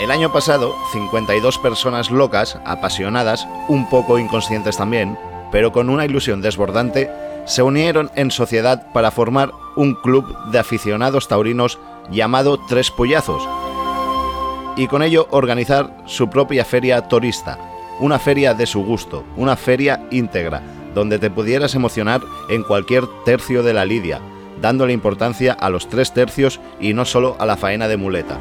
El año pasado, 52 personas locas, apasionadas, un poco inconscientes también, pero con una ilusión desbordante, se unieron en sociedad para formar un club de aficionados taurinos llamado Tres Pollazos, y con ello organizar su propia feria torista, una feria de su gusto, una feria íntegra, donde te pudieras emocionar en cualquier tercio de la lidia, dándole importancia a los tres tercios y no solo a la faena de muleta.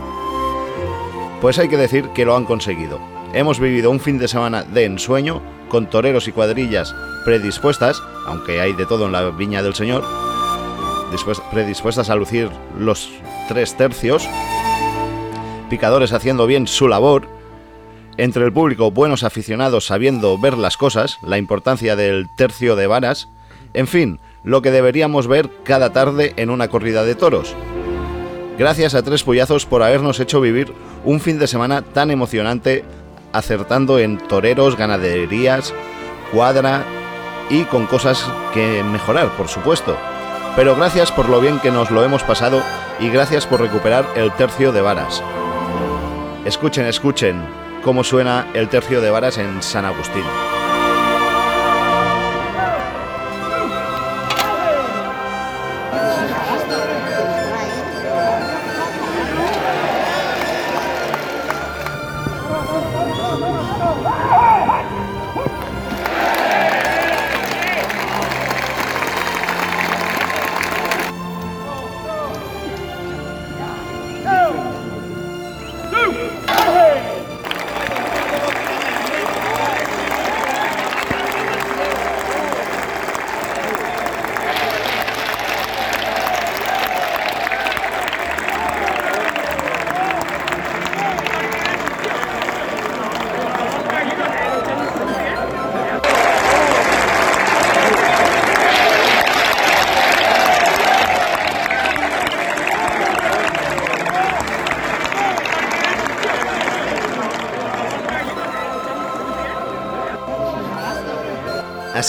Pues hay que decir que lo han conseguido. Hemos vivido un fin de semana de ensueño, con toreros y cuadrillas predispuestas, aunque hay de todo en la viña del Señor, predispuestas a lucir los tres tercios, picadores haciendo bien su labor, entre el público buenos aficionados sabiendo ver las cosas, la importancia del tercio de varas, en fin, lo que deberíamos ver cada tarde en una corrida de toros. Gracias a Tres Puyazos por habernos hecho vivir un fin de semana tan emocionante, acertando en toreros, ganaderías, cuadra y con cosas que mejorar, por supuesto. Pero gracias por lo bien que nos lo hemos pasado y gracias por recuperar el tercio de varas. Escuchen, escuchen cómo suena el tercio de varas en San Agustín.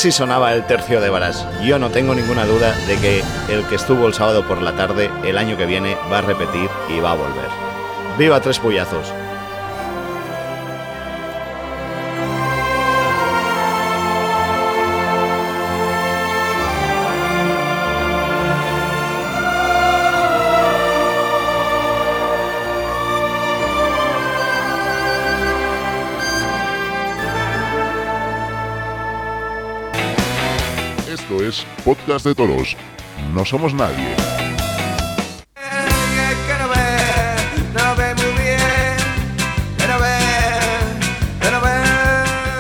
Así sonaba el tercio de varas. Yo no tengo ninguna duda de que el que estuvo el sábado por la tarde, el año que viene, va a repetir y va a volver. ¡Viva Tres Puyazos! Podcast de Toros. No somos nadie.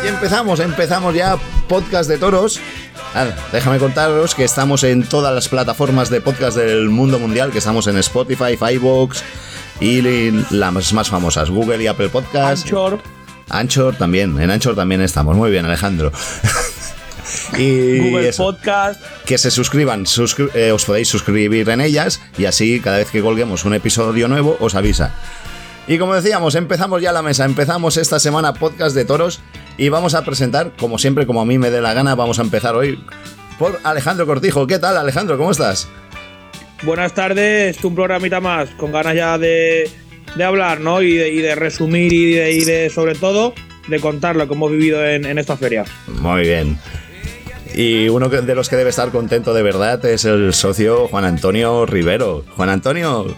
Y empezamos, empezamos ya Podcast de Toros. déjame contaros que estamos en todas las plataformas de podcast del mundo mundial, que estamos en Spotify, iVoox y las más famosas, Google y Apple Podcast. Anchor. Anchor también, en Anchor también estamos. Muy bien, Alejandro. Y Google Podcast. Que se suscriban, eh, os podéis suscribir en ellas y así cada vez que colguemos un episodio nuevo os avisa. Y como decíamos, empezamos ya la mesa, empezamos esta semana podcast de toros y vamos a presentar, como siempre, como a mí me dé la gana, vamos a empezar hoy por Alejandro Cortijo. ¿Qué tal, Alejandro? ¿Cómo estás? Buenas tardes, un programita más, con ganas ya de, hablar, ¿no? Y de, resumir y de, sobre todo, de contar lo que hemos vivido en, en esta feria. Muy bien. Y uno de los que debe estar contento de verdad es el socio Juan Antonio Rivero. Juan Antonio,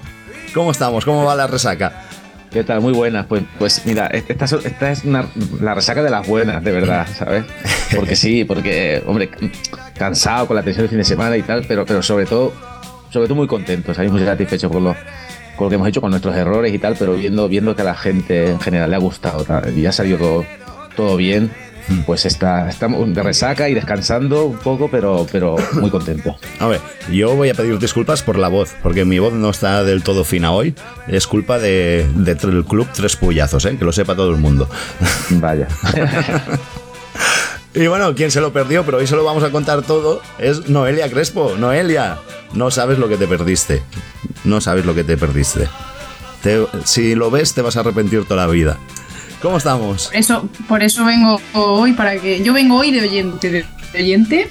¿cómo estamos? ¿Cómo va la resaca? ¿Qué tal? Muy buena. Pues, pues mira, esta, es la resaca de las buenas, de verdad, ¿sabes? Porque sí, porque, hombre, cansado con la tensión del fin de semana y tal, pero, pero sobre todo, sobre todo muy contento, ¿sabes? Muy satisfecho por lo, por lo que hemos hecho con nuestros errores y tal, pero viendo, viendo que a la gente en general le ha gustado y ha salido todo bien pues está, estamos de resaca y descansando un poco, pero, pero muy contento. A ver, yo voy a pedir disculpas por la voz, porque mi voz no está del todo fina hoy. Es culpa del de, club Tres Puyazos, ¿eh? que lo sepa todo el mundo. Vaya. y bueno, quien se lo perdió, pero hoy se lo vamos a contar todo, es Noelia Crespo. Noelia, no sabes lo que te perdiste. No sabes lo que te perdiste. si lo ves, te vas a arrepentir toda la vida. ¿Cómo estamos? Eso, por eso vengo hoy, para que. Yo vengo hoy de oyente, de, oyente,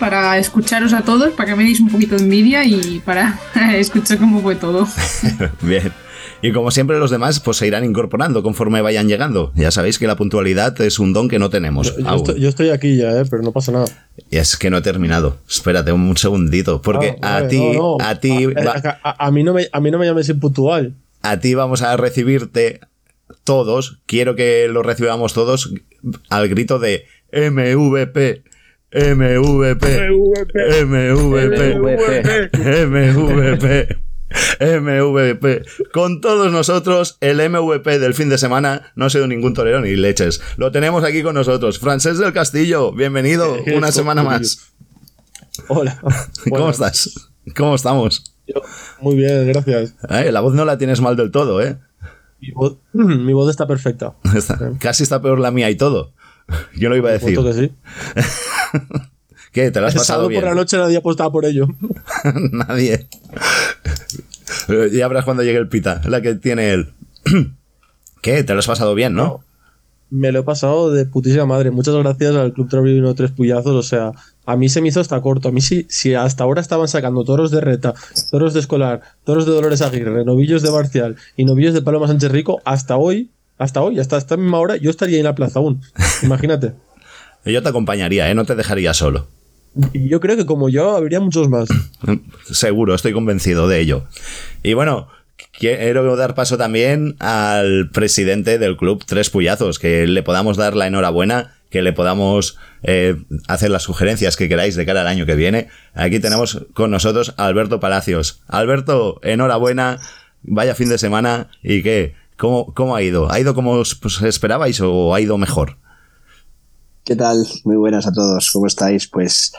para escucharos a todos, para que me deis un poquito de envidia y para escuchar cómo fue todo. Bien. Y como siempre los demás pues se irán incorporando conforme vayan llegando. Ya sabéis que la puntualidad es un don que no tenemos. Yo, yo estoy, yo estoy aquí ya, ¿eh? pero no pasa nada. Y es que no he terminado. Espérate un segundito. Porque Ah, a ti, no, no. a ti, A, va- a- a- a mí no me, a mí no me llames impuntual. a ti vamos a recibirte todos. Quiero que lo recibamos todos al grito de MVP. MVP. MVP. MVP. MVP. Con todos nosotros, el MVP del fin de semana no ha sido ningún torero ni leches. Lo tenemos aquí con nosotros. Francés del Castillo, bienvenido una semana más. Hola. ¿Cómo estás? ¿Cómo estamos? Muy bien, gracias. Eh, La voz no la tienes mal del todo, ¿eh? Mi voz, mi voz está perfecta. Está- casi está peor la mía y todo. Yo lo iba a decir. que sí. ¿Qué? ¿Te lo has El pasado bien? por la noche nadie apostaba por ello. Nadie. Ya verás cuando llegue el pita, la que tiene él. ¿Qué? ¿Te lo has pasado bien, no? Me lo he pasado de putísima madre. Muchas gracias al Club Taurino Tres Puyazos. O sea, a mí se me hizo hasta corto. A mí sí, si hasta ahora estaban sacando toros de Reta, toros de Escolar, toros de Dolores Aguirre, novillos de Marcial y novillos de Paloma Sánchez Rico, hasta hoy, hasta hoy, hasta esta misma hora, yo estaría en la plaza aún. Imagínate. Yo te acompañaría, ¿eh? No te dejaría solo. Y yo creo que como yo, habría muchos más. Seguro, estoy convencido de ello. Y bueno, quiero dar paso también al presidente del club Tres Puyazos, que le podamos dar la enhorabuena, que le podamos eh, hacer las sugerencias que queráis de cara al año que viene. Aquí tenemos con nosotros a Alberto Palacios. Alberto, enhorabuena, vaya fin de semana y qué, ¿cómo, cómo ha ido? ¿Ha ido como os pues, esperabais o ha ido mejor? ¿Qué tal? Muy buenas a todos, ¿cómo estáis? Pues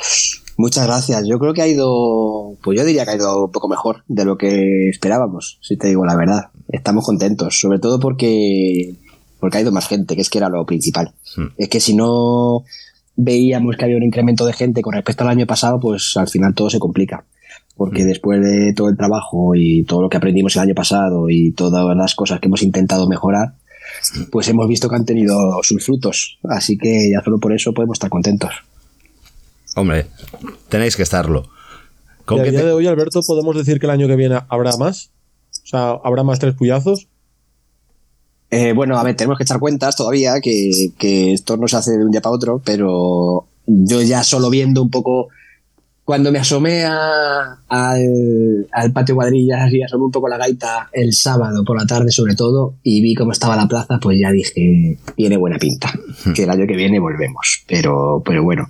muchas gracias. Yo creo que ha ido, pues yo diría que ha ido un poco mejor de lo que esperábamos, si te digo la verdad. Estamos contentos, sobre todo porque, porque ha ido más gente, que es que era lo principal. Hmm. Es que si no veíamos que había un incremento de gente con respecto al año pasado, pues al final todo se complica. Porque después de todo el trabajo y todo lo que aprendimos el año pasado y todas las cosas que hemos intentado mejorar, pues hemos visto que han tenido sus frutos. Así que ya solo por eso podemos estar contentos. Hombre, tenéis que estarlo. Y ¿Con a qué día te- de hoy, Alberto, podemos decir que el año que viene habrá más. O sea, habrá más tres puyazos. Eh, bueno, a ver, tenemos que echar cuentas todavía, que, que esto no se hace de un día para otro, pero yo ya solo viendo un poco, cuando me asomé a- al, al patio cuadrillas, así asomé un poco la gaita el sábado por la tarde sobre todo, y vi cómo estaba la plaza, pues ya dije, tiene buena pinta, que el año que viene volvemos. Pero, pero bueno,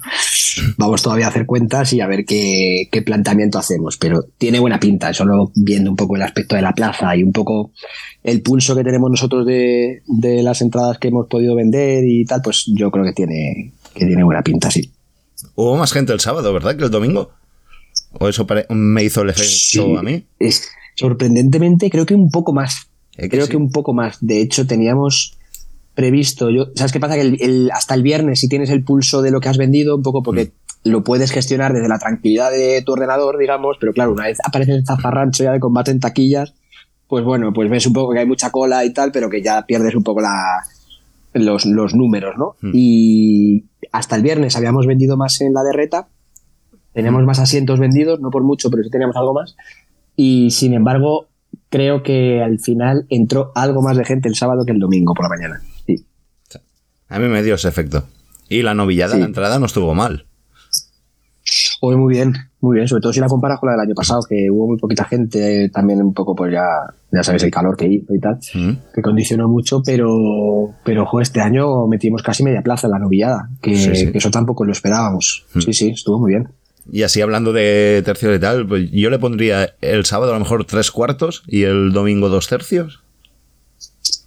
vamos todavía a hacer cuentas y a ver qué, qué planteamiento hacemos, pero tiene buena pinta, solo viendo un poco el aspecto de la plaza y un poco el pulso que tenemos nosotros de, de las entradas que hemos podido vender y tal, pues yo creo que tiene, que tiene buena pinta, sí. Hubo más gente el sábado, ¿verdad? Que el domingo. ¿O eso me hizo el efecto Sí. a mí? Es, sorprendentemente, creo que un poco más. Es que Creo sí. que un poco más. De hecho, teníamos previsto. Yo, ¿Sabes qué pasa? Que el- el- hasta el viernes, si tienes el pulso de lo que has vendido, un poco porque lo puedes gestionar desde la tranquilidad de tu ordenador, digamos, pero claro, una vez aparece el zafarrancho ya de combate en taquillas, pues bueno, pues ves un poco que hay mucha cola y tal, pero que ya pierdes un poco la, los, los números, ¿no? Hmm. Y hasta el viernes habíamos vendido más en la derreta, teníamos más asientos vendidos, no por mucho, pero sí teníamos algo más. Y sin embargo, creo que al final entró algo más de gente el sábado que el domingo por la mañana. Sí. A mí me dio ese efecto. Y la novillada, Sí. la entrada no estuvo mal. Hoy muy bien, muy bien, sobre todo si la comparas con la del año pasado, que hubo muy poquita gente, también un poco, pues ya, ya sabes, el calor que hizo y tal, Mm. que condicionó mucho, pero, pero ojo, este año metimos casi media plaza en la novillada, que, Sí, sí. que eso tampoco lo esperábamos. Mm. Sí, sí, estuvo muy bien. Y así hablando de tercios y tal, pues yo le pondría el sábado a lo mejor tres cuartos y el domingo dos tercios.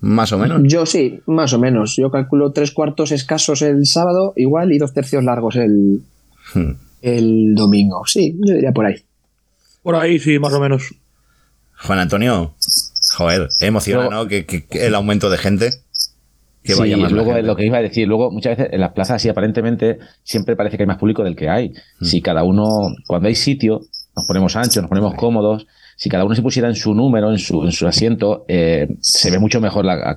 Más o menos. Yo sí, más o menos. Yo calculo tres cuartos escasos el sábado, igual, y dos tercios largos el, Hmm. El domingo. Sí, yo diría por ahí. Por ahí sí, más o menos. Juan Antonio, joder, emociona, Luego- ¿no? Que, que- que el aumento de gente. Que sí, vaya más luego lo que iba a decir, luego muchas veces en las plazas así aparentemente siempre parece que hay más público del que hay. Mm. Si cada uno, cuando hay sitio, nos ponemos anchos, nos ponemos cómodos, si cada uno se pusiera en su número, en su, en su asiento, eh, se ve mucho mejor la,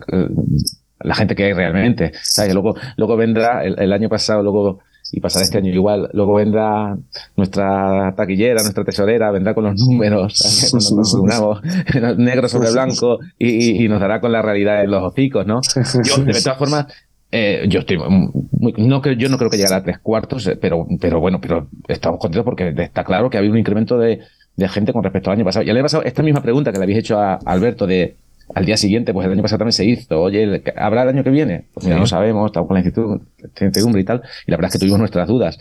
la gente que hay realmente. ¿Sabes? Luego, luego vendrá, el, el año pasado, luego y pasará este año igual. Luego vendrá nuestra taquillera, nuestra tesorera, vendrá con los números, nos negro sobre blanco, y, nos dará con la realidad de los hocicos, ¿no? Yo, de todas formas, eh, yo estoy muy, no creo, yo no creo que llegara a tres cuartos, eh, pero, pero bueno, pero estamos contentos porque está claro que ha habido un incremento de, de gente con respecto al año pasado. Y el año pasado, esta misma pregunta que le habéis hecho a Alberto de al día siguiente, pues el año pasado también se hizo. Oye, ¿el- ¿habrá el año que viene? Pues mira, no sabemos, estamos con la incertidumbre y tal. Y la verdad es que tuvimos nuestras dudas.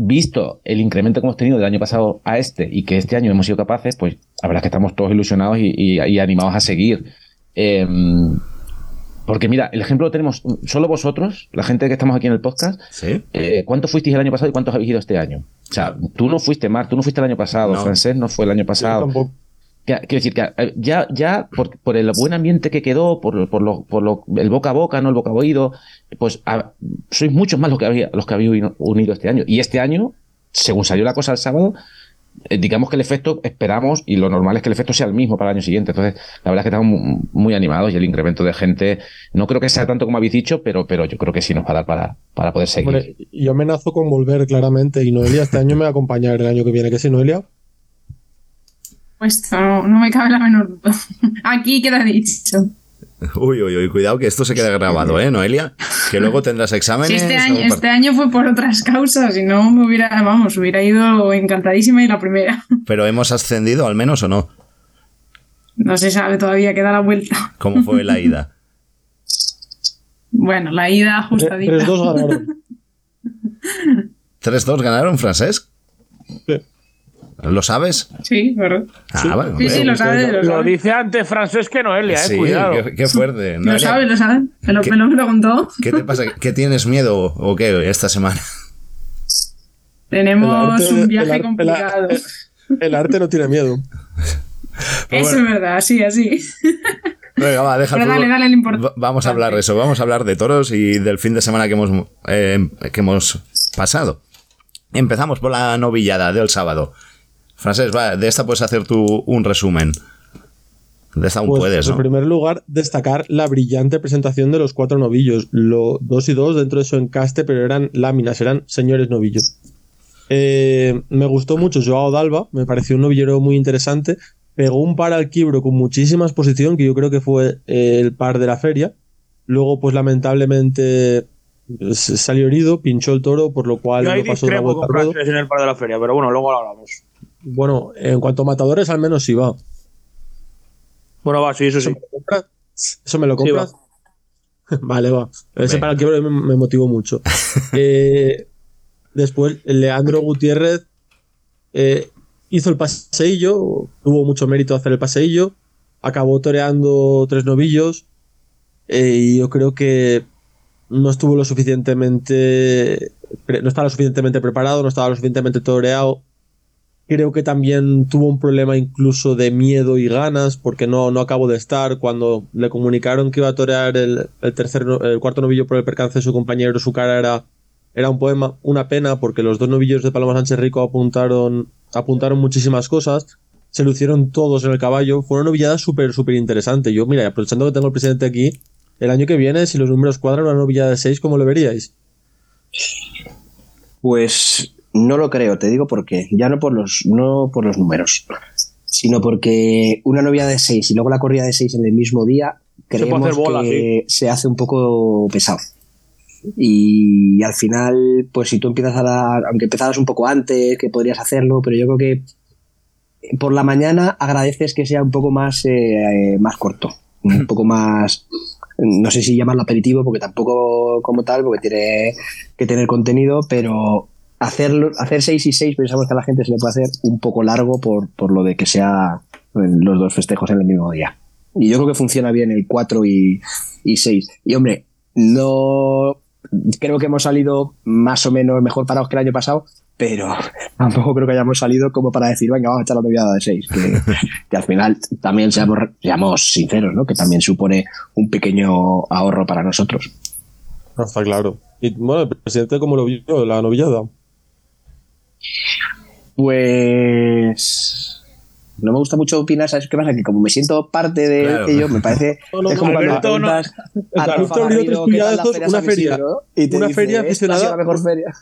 Visto el incremento que hemos tenido del año pasado a este y que este año hemos sido capaces, pues la verdad es que estamos todos ilusionados y, y- y animados a seguir. Em, porque mira, el ejemplo lo tenemos solo vosotros, la gente que estamos aquí en el podcast. Sí. Eh, ¿Cuántos fuisteis el año pasado y cuántos habéis ido este año? O sea, tú no fuiste, Mar, tú no fuiste el año pasado, No. Francés no fue el año Yo pasado. tampoco. Que- Quiero decir que eh, ya, ya por, el buen ambiente que quedó, por, por, lo, por lo, el boca a boca, no el boca a oído, pues a- sois muchos más los que, había, los que habéis uni- unido este año. Y este año, según salió la cosa el sábado, eh, digamos que el efecto esperamos y lo normal es que el efecto sea el mismo para el año siguiente. Entonces, la verdad es que estamos mu- muy animados y el incremento de gente, no creo que sea tanto como habéis dicho, pero, pero yo creo que sí nos va a dar para, para poder seguir. Yo amenazo con volver claramente y Noelia este año me va a acompañar el año que viene. ¿Qué sí, Noelia? Pues no, me cabe la menor duda. Aquí queda dicho. Uy, uy, uy, cuidado que esto se quede grabado, ¿eh, Noelia? Que luego tendrás exámenes. este año, par- este año fue por otras causas, si no me hubiera, vamos, hubiera ido encantadísima y la primera. Pero hemos ascendido al menos o no. No se sabe todavía, queda la vuelta. ¿Cómo fue la ida? Bueno, la ida ajustadita. 3-2 ganaron. 3-2 ganaron, Francesc. Sí. ¿Lo sabes? Sí, ¿verdad? Ah, bueno. Sí, sí, lo sabe, lo Lo sabe. dice antes Francés que Noelia, eh, Sí, cuidado. qué, qué fuerte. Lo Noelia, sabe, lo sabe. Me lo, ¿Qué? me lo preguntó. ¿Qué te pasa? ¿Qué tienes miedo o qué esta semana? Tenemos arte- un el viaje arte- complicado. el- El arte no tiene miedo. Eso es verdad, así, así. Venga, va, deja Pero dale, dale el Vamos a hablar de eso, vamos a hablar de toros y del fin de semana que hemos, eh, que hemos pasado. Empezamos por la novillada del sábado. Francés, va, de esta puedes hacer tú un resumen. De esta aún Pues, puedes, En ¿no? primer lugar, destacar la brillante presentación de los cuatro novillos. Lo, dos y dos dentro de su encaste, pero eran láminas, eran señores novillos. Eh, me gustó mucho Joao Dalba, me pareció un novillero muy interesante. Pegó un par al quibro con muchísima exposición, que yo creo que fue eh, el par de la feria. Luego, pues lamentablemente pues, salió herido, pinchó el toro, por lo cual Yo ahí no pasó discrepo con en el par de la feria, pero bueno, luego lo hablamos. Bueno, en cuanto a matadores, al menos sí va. Bueno, va, sí, eso ¿Eso sí. me lo compras? ¿Eso me lo Sí, compras? vale, va. Ese Venga. para el quiebro me, me motivó mucho. Eh, después, Leandro Gutiérrez eh, hizo el paseillo, tuvo mucho mérito hacer el paseillo, acabó toreando tres novillos eh, y yo creo que no estuvo lo suficientemente no estaba lo suficientemente preparado, no estaba lo suficientemente toreado. Creo que también tuvo un problema incluso de miedo y ganas, porque no, no acabó de estar. Cuando le comunicaron que iba a torear el, el cuarto novillo por el percance de su compañero, su cara era, era un poema, una pena, porque los dos novillos de Paloma Sánchez Rico apuntaron, apuntaron muchísimas cosas, se lucieron todos en el caballo. Fue una novillada súper, súper interesante. Yo, mira, aprovechando que tengo el presidente aquí, el año que viene, si los números cuadran, una novillada de 6, ¿cómo lo veríais? Pues no lo creo, te digo por qué. Ya no por los, no por los números, sino porque una novia de 6 y luego la corrida de 6 en el mismo día, creemos bola, que se hace un poco pesado. Y al final, pues si tú empiezas a dar, aunque empezaras un poco antes, que podrías hacerlo, pero yo creo que por la mañana agradeces que sea un poco más, eh, más corto, un poco más, no sé si llamarlo aperitivo, porque tampoco como tal, porque tiene que tener contenido, pero hacerlo, hacer 6 y 6 pensamos que a la gente se le puede hacer un poco largo por, por lo de que sea los dos festejos en el mismo día. Y yo creo que funciona bien el 4 y, y 6. Y hombre, no creo que hemos salido más o menos mejor parados que el año pasado, pero tampoco creo que hayamos salido como para decir, venga, vamos a echar la noviada de 6. Que, que al final también seamos, seamos sinceros, ¿no? Que también supone un pequeño ahorro para nosotros. No, está claro. Y bueno, el presidente, ¿cómo lo vio la novillada? Pues no me gusta mucho opinar, ¿sabes qué pasa? Que como me siento parte de Claro. ello, me parece. No, no, es como cuando no. a Alberto abrió tres ¿qué tal la pillazos, feria una feria. Isidro? Y te Una dice, feria "Esta ha sido aficionada la mejor por- feria.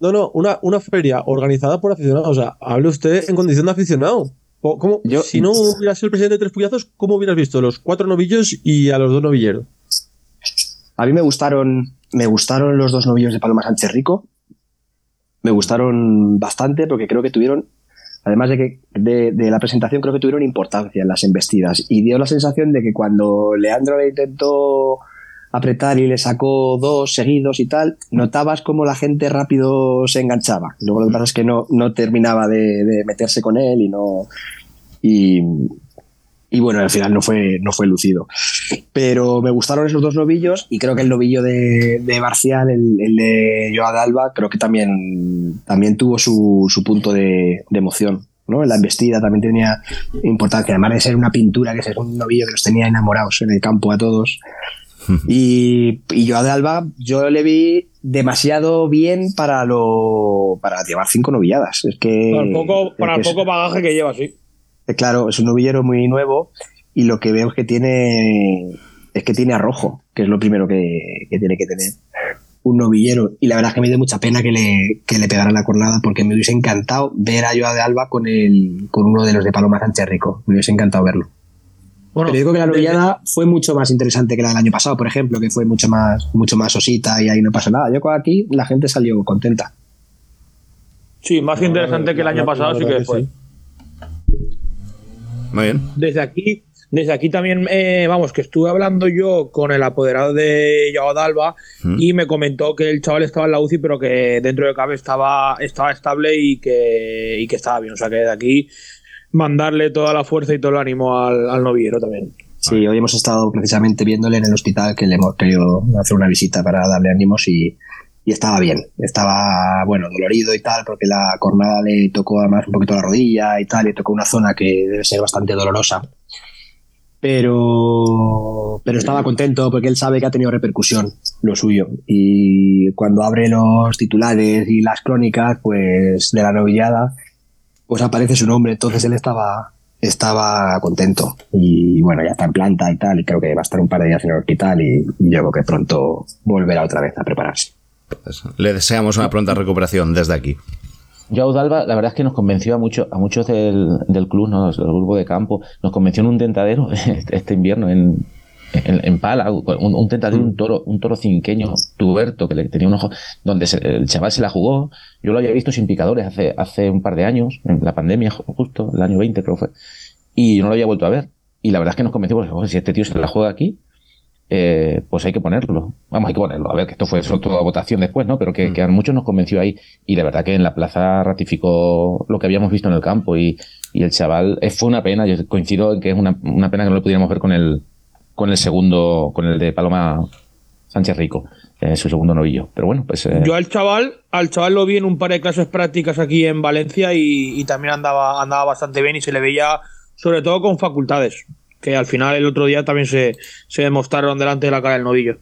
No, no, una, una feria organizada por aficionados. O sea, hable usted en condición de aficionado. O- ¿Cómo, Yo- si no hubieras sido el presidente de Tres Puyazos, ¿cómo hubieras visto los cuatro novillos y a los dos novilleros? A mí me gustaron, me gustaron los dos novillos de Paloma Sánchez Rico. Me gustaron bastante porque creo que tuvieron, además de que de, de la presentación, creo que tuvieron importancia en las embestidas. Y dio la sensación de que cuando Leandro le intentó apretar y le sacó dos seguidos y tal, notabas como la gente rápido se enganchaba. Luego lo que pasa es que no, no terminaba de, de meterse con él y no. Y, y bueno, al final no fue, no fue lucido. Pero me gustaron esos dos novillos y creo que el novillo de, de Barcial, el, el de Joa de Alba, creo que también, también tuvo su, su punto de, de emoción. ¿no? La embestida también tenía importancia, además de ser una pintura, que es un novillo que los tenía enamorados en el campo a todos. Y, y Joa de Alba, yo le vi demasiado bien para lo para llevar cinco novilladas. Es que, Para el poco, para el que es- poco bagaje que lleva, sí. Eh, Claro, es un novillero muy nuevo y lo que veo es que tiene es que tiene arrojo, que es lo primero que, que tiene que tener un novillero. Y la verdad es que me dio mucha pena que le, que le pegaran la cornada porque me hubiese encantado ver a Joa de Alba con el, con uno de los de Paloma Sánchez Rico. Me hubiese encantado verlo. Bueno, Pero digo que la novillada fue mucho más interesante que la del año pasado, por ejemplo, que fue mucho más, mucho más osita y ahí no pasa nada. Yo aquí la gente salió contenta. Sí, más interesante que el año pasado, sí que fue. sí. Muy bien. Desde aquí, desde aquí también, eh, vamos, que estuve hablando yo con el apoderado de Joao Dalba Mm. y me comentó que el chaval estaba en la UCI, pero que dentro de cabe estaba, estaba estable y que, y que estaba bien. O sea que desde aquí mandarle toda la fuerza y todo el ánimo al, al novillero también. Sí, hoy hemos estado precisamente viéndole en el hospital que le hemos querido hacer una visita para darle ánimos y, y estaba bien. Estaba, bueno, dolorido y tal, porque la cornada le tocó además un poquito la rodilla y tal, y tocó una zona que debe ser bastante dolorosa. Pero, pero estaba contento porque él sabe que ha tenido repercusión lo suyo. Y cuando abre los titulares y las crónicas, pues de la novillada, pues aparece su nombre. Entonces él estaba, estaba contento. Y bueno, ya está en planta y tal, y creo que va a estar un par de días en el hospital y, y yo creo que pronto volverá otra vez a prepararse. Le deseamos una pronta recuperación desde aquí. Joao Dalba, la verdad es que nos convenció a, mucho, a muchos del, del club, ¿no? del grupo de campo, nos convenció en un tentadero este, este invierno en, en, en Pala, un, tentadero, un toro, un toro cinqueño tuberto que le tenía un ojo, donde se- el chaval se la jugó. Yo lo había visto sin picadores hace, hace un par de años, en la pandemia ju- justo, el año 20 creo que fue, y no lo había vuelto a ver. Y la verdad es que nos convenció, porque "Joder, si este tío se la juega aquí, eh, pues hay que ponerlo. Vamos, hay que ponerlo. A ver, que esto fue solo toda votación después, ¿no? Pero que, que a muchos nos convenció ahí. Y la verdad que en la plaza ratificó lo que habíamos visto en el campo. Y, y el chaval, eh, fue una pena. Yo coincido en que es una, una pena que no lo pudiéramos ver con el, con el segundo, con el de Paloma Sánchez Rico, eh, su segundo novillo. Pero bueno, pues. eh, Yo al chaval, al chaval lo vi en un par de clases prácticas aquí en Valencia y, y también andaba, andaba bastante bien y se le veía sobre todo con facultades, que al final el otro día también se, se demostraron delante de la cara del novillo.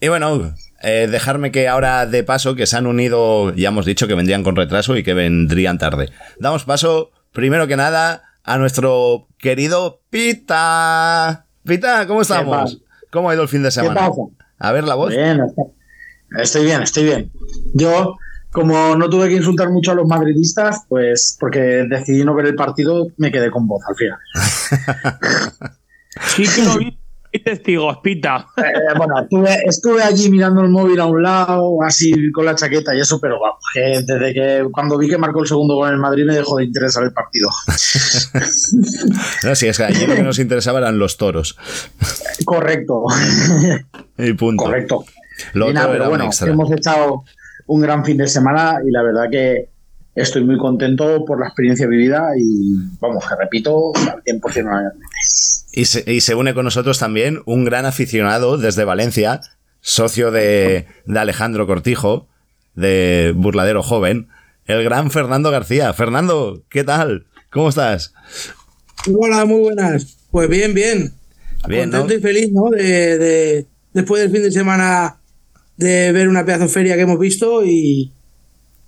Y bueno, eh, dejarme que ahora de paso, que se han unido, ya hemos dicho que vendrían con retraso y que vendrían tarde. Damos paso, primero que nada, a nuestro querido Pita. Pita, ¿cómo estamos? ¿Cómo ha ido el fin de semana? pasa? A ver la voz. Bien, estoy bien, estoy bien. Yo, como no tuve que insultar mucho a los madridistas, pues porque decidí no ver el partido, me quedé con voz al final. Sí que lo vi, testigos, Pita. Eh, bueno, estuve, estuve allí mirando el móvil a un lado, así con la chaqueta y eso, pero vamos, que desde que cuando vi que marcó el segundo gol en el Madrid me dejó de interesar el partido. No, sí, es que allí lo que nos interesaba eran los toros. Correcto, Y punto. correcto. Lo Y nada, otro pero era bueno, extra. hemos echado un gran fin de semana y la verdad que estoy muy contento por la experiencia vivida y vamos, que repito, al 100% nuevamente. Y se, y se une con nosotros también un gran aficionado desde Valencia, socio de, de Alejandro Cortijo, de Burladero Joven, el gran Fernando García. Fernando, ¿qué tal? ¿Cómo estás? Hola, muy buenas. Pues bien, bien. Bien, ¿no? Contento y feliz, ¿no? De, de- después del fin de semana de ver una pedazo feria que hemos visto y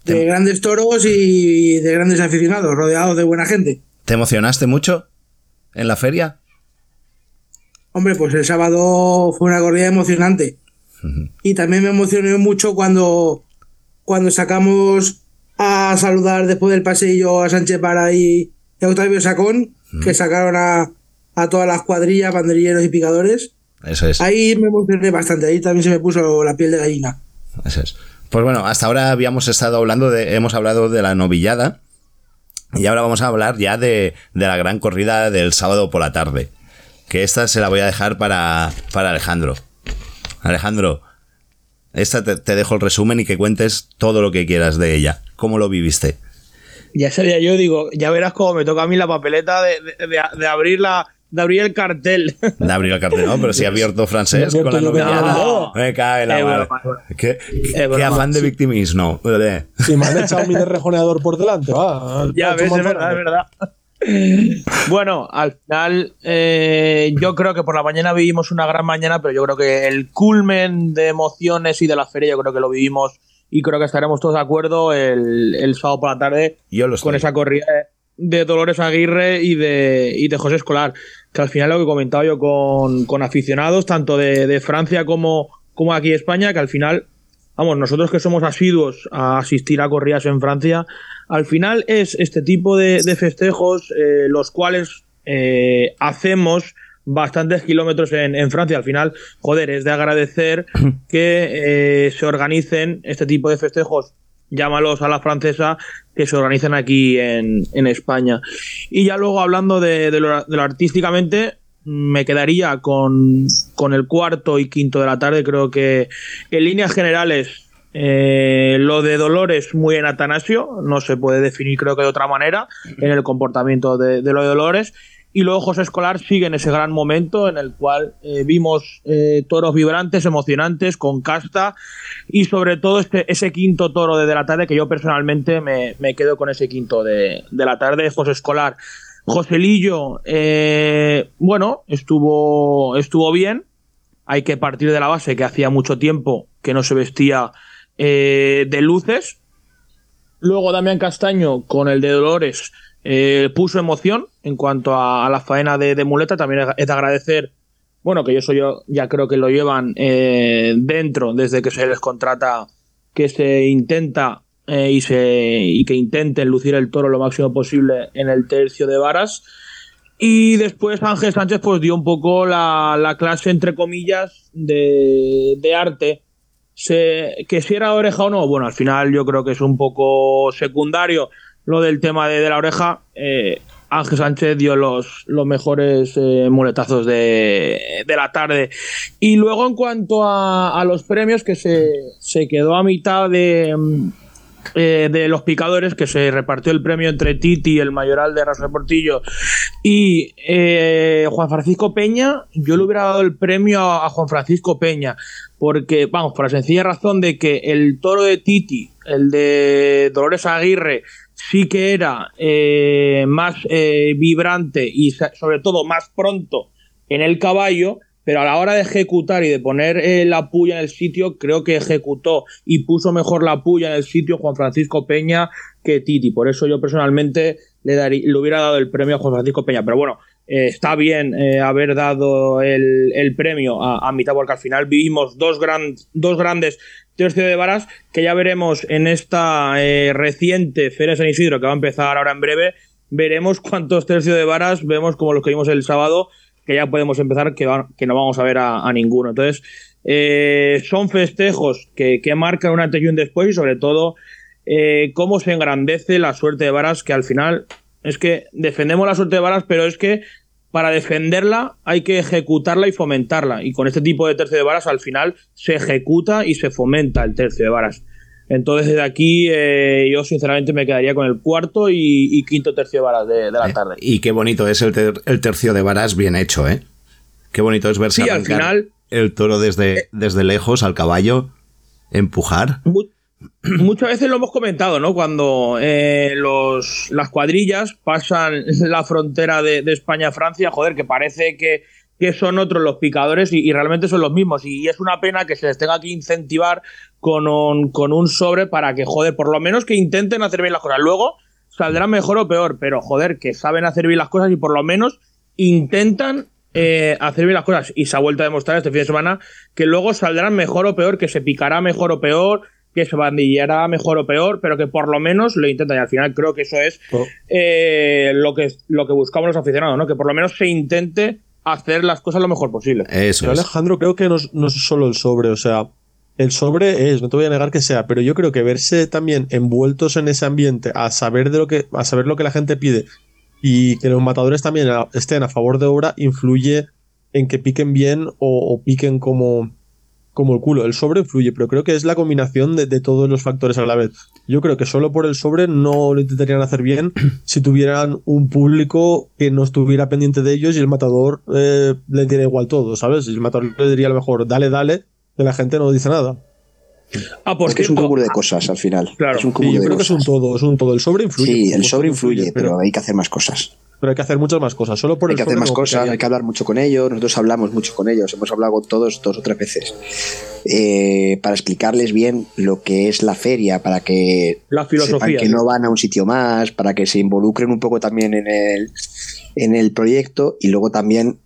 de Te- grandes toros y de grandes aficionados, rodeados de buena gente. ¿Te emocionaste mucho en la feria? Hombre, pues el sábado fue una corrida emocionante. Y también me emocioné mucho cuando cuando sacamos a saludar después del pasillo a Sánchez Para y, a Octavio Sacón, que sacaron a, a todas las cuadrillas, banderilleros y picadores. Eso es. Ahí me emocioné bastante, ahí también se me puso la piel de gallina. Eso es. Pues bueno, hasta ahora habíamos estado hablando de, hemos hablado de la novillada y ahora vamos a hablar ya de, de la gran corrida del sábado por la tarde. Que esta se la voy a dejar para, para Alejandro. Alejandro, esta te, te dejo el resumen y que cuentes todo lo que quieras de ella. ¿Cómo lo viviste? Ya sabía yo, digo, ya verás cómo me toca a mí la papeleta de, de, de- de abrir la. De abrir el cartel. De abrir el cartel, no, pero si ha abierto francés con la novillada. todo. Me cae la madre. ¿Qué, qué afán de victimismo. Si me han echado mi rejoneador por delante, va. Ya ves, es verdad, es verdad. Bueno, al final eh, yo creo que por la mañana vivimos una gran mañana, pero yo creo que el culmen de emociones y de la feria yo creo que lo vivimos y creo que estaremos todos de acuerdo el, el sábado por la tarde Yo lo estoy. con esa corrida de Dolores Aguirre y de, y de José Escolar, que al final lo que comentaba yo con, con aficionados, tanto de, de Francia como, como aquí España, que al final, vamos, nosotros que somos asiduos a asistir a corridas en Francia, al final es este tipo de, de festejos eh, los cuales eh, hacemos bastantes kilómetros en, en Francia. Al final, joder, es de agradecer que eh, se organicen este tipo de festejos, llámalos a la francesa, que se organicen aquí en, en España. Y ya luego hablando de, de lo, de lo artísticamente, me quedaría con, con el cuarto y quinto de la tarde. Creo que en líneas generales eh, lo de Dolores muy en Atanasio, no se puede definir creo que de otra manera en el comportamiento de, de lo de Dolores. Y luego José Escolar sigue en ese gran momento en el cual eh, vimos eh, toros vibrantes, emocionantes, con casta y sobre todo este, ese quinto toro de, la tarde que yo personalmente me, me quedo con ese quinto de, de la tarde, José Escolar. Joselillo, eh, bueno, estuvo, estuvo bien. Hay que partir de la base que hacía mucho tiempo que no se vestía de luces. Luego Damián Castaño con el de Dolores eh, puso emoción en cuanto a, la faena de, de muleta. También es de agradecer, bueno, que soy yo, ya creo que lo llevan eh, dentro desde que se les contrata, que se intenta eh, y, se, y que intenten lucir el toro lo máximo posible en el tercio de varas. Y después Ángel Sánchez pues dio un poco la, la clase, entre comillas, de, de arte. Se, que si era oreja o no, bueno, al final yo creo que es un poco secundario lo del tema de, de la oreja. Eh, Ángel Sánchez dio los, los mejores eh, muletazos de, de la tarde. Y luego en cuanto a, a los premios, que se, se quedó a mitad de, mm, eh, de los picadores, que se repartió el premio entre Titi, el mayoral de Raso Portillo, y eh, Juan Francisco Peña, yo le hubiera dado el premio a Juan Francisco Peña, porque, vamos, por la sencilla razón de que el toro de Titi, el de Dolores Aguirre, sí que era eh, más eh, vibrante y sobre todo más pronto en el caballo, pero a la hora de ejecutar y de poner eh, la puya en el sitio, creo que ejecutó y puso mejor la puya en el sitio Juan Francisco Peña que Titi. Por eso yo personalmente le, darí- le hubiera dado el premio a Juan Francisco Peña. Pero bueno, está bien haber dado el, premio a, a mitad, porque al final vivimos dos, gran, dos grandes tercio de varas que ya veremos en esta eh, reciente Feria San Isidro que va a empezar ahora en breve. Veremos cuántos tercios de varas vemos como los que vimos el sábado, que ya podemos empezar, que, que no vamos a ver a, ninguno. Entonces, eh, son festejos que, que marcan un antes y un después y sobre todo eh, cómo se engrandece la suerte de varas, que al final es que defendemos la suerte de varas, pero es que para defenderla hay que ejecutarla y fomentarla. Y con este tipo de tercio de varas al final se ejecuta y se fomenta el tercio de varas. Entonces desde aquí eh, yo sinceramente me quedaría con el cuarto y, y quinto tercio de varas de, de la tarde. Y qué bonito es el, ter- el tercio de varas bien hecho, ¿eh? Qué bonito es verse Sí, al final- el toro desde, desde lejos al caballo, empujar. Muchas veces lo hemos comentado, ¿no? Cuando eh, los, las cuadrillas pasan la frontera de, España Francia, joder, que parece que, que son otros los picadores y, realmente son los mismos. Y, es una pena que se les tenga que incentivar con un, con un sobre para que, joder, por lo menos que intenten hacer bien las cosas. Luego saldrán mejor o peor, pero joder, que saben hacer bien las cosas y por lo menos intentan eh, hacer bien las cosas. Y se ha vuelto a demostrar este fin de semana que luego saldrán mejor o peor, que se picará mejor o peor, que se bandillera mejor o peor, pero que por lo menos lo intentan. Y al final creo que eso es Oh. eh, lo, que, lo que buscamos los aficionados, ¿no? Que por lo menos se intente hacer las cosas lo mejor posible. Eso Pero es. Alejandro, creo que no, es- no es solo el sobre, o sea, el sobre es, no te voy a negar que sea, pero yo creo que verse también envueltos en ese ambiente, a saber de lo que, a saber lo que la gente pide y que los matadores también estén a favor de obra, influye en que piquen bien o, o piquen como, como el culo. El sobre influye, pero creo que es la combinación de, de todos los factores a la vez. Yo creo que solo por el sobre no lo intentarían hacer bien si tuvieran un público que no estuviera pendiente de ellos y el matador eh, le diera igual todo, ¿sabes? Y el matador le diría a lo mejor, dale, dale, que la gente no dice nada. Ah, por es que es un cúmulo de cosas al final. Claro. Es un Sí, cúmulo yo de creo que es cosas. un todo, es un todo. El sobre influye. Sí, el sobre que influye, pero hay que hacer más cosas. Pero hay que hacer muchas más cosas. Solo por Hay el que hacer más cosas, hay que hablar mucho con ellos. Nosotros hablamos mucho con ellos, hemos hablado con todos dos o tres veces eh, para explicarles bien lo que es la feria, para que la sepan filosofía. que sí. no van a un sitio más, para que se involucren un poco también en el, en el proyecto y luego también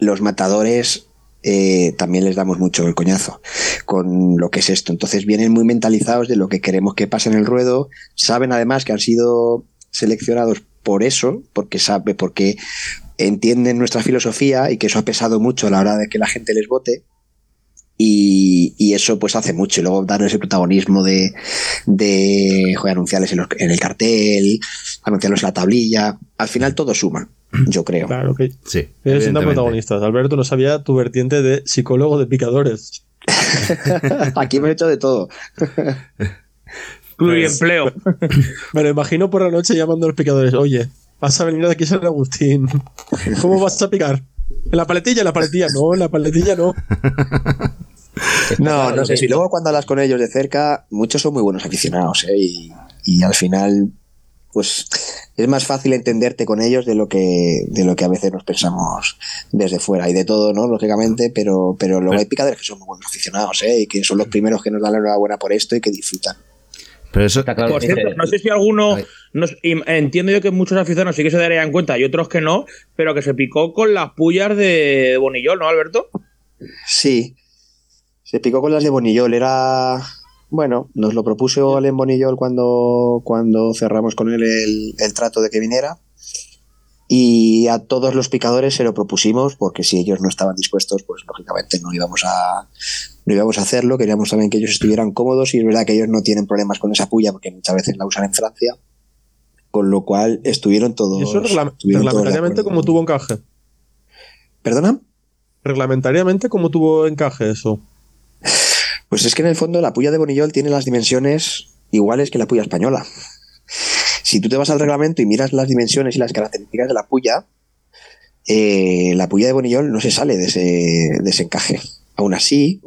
los matadores eh, también les damos mucho el coñazo con lo que es esto. Entonces vienen muy mentalizados de lo que queremos que pase en el ruedo, saben además que han sido seleccionados por eso, porque sabe, porque entienden nuestra filosofía y que eso ha pesado mucho a la hora de que la gente les vote. Y, y eso pues hace mucho. Y luego darles el protagonismo de, de joder, anunciarles en, los- en el cartel, anunciarlos en la tablilla. Al final todo suma, yo creo. Claro que Sí. ellos protagonistas. Alberto, no sabía tu vertiente de psicólogo de picadores. Aquí hemos hecho de todo. Pluriempleo. Me lo imagino por la noche llamando a los picadores. Oye, vas a venir de aquí a San Agustín. ¿Cómo vas a picar? ¿En la paletilla? En la paletilla no, en la paletilla no. No, no sé si luego cuando hablas con ellos de cerca, muchos son muy buenos aficionados, ¿eh? y, y al final, pues es más fácil entenderte con ellos de lo que de lo que a veces nos pensamos desde fuera y de todo, ¿no? Lógicamente, pero pero luego hay picadores que son muy buenos aficionados, ¿eh? Y que son los primeros que nos dan la enhorabuena por esto y que disfrutan. Pero eso, Está claro Por cierto, no sé si alguno. No entiendo yo que muchos aficionados sí que se darían cuenta y otros que no, pero que se picó con las pullas de Bonillol, ¿no, Alberto? Sí, se picó con las de Bonillol, era... Bueno, nos lo propuso Alen Bonillol cuando, cuando cerramos con él el, el trato de que viniera. Y a todos los picadores se lo propusimos porque si ellos no estaban dispuestos, pues lógicamente no íbamos a, no íbamos a hacerlo. Queríamos también que ellos estuvieran cómodos y es verdad que ellos no tienen problemas con esa puya porque muchas veces la usan en Francia. Con lo cual estuvieron todos. ¿Y eso regla- estuvieron todos de reglamentariamente acuerdo. cómo tuvo encaje? ¿Perdona? Reglamentariamente cómo tuvo encaje eso. Pues es que en el fondo la puya de Bonillol tiene las dimensiones iguales que la puya española. Si tú te vas al reglamento y miras las dimensiones y las características de la puya, eh, la puya de Bonillol no se sale de ese, de ese encaje. Aún así,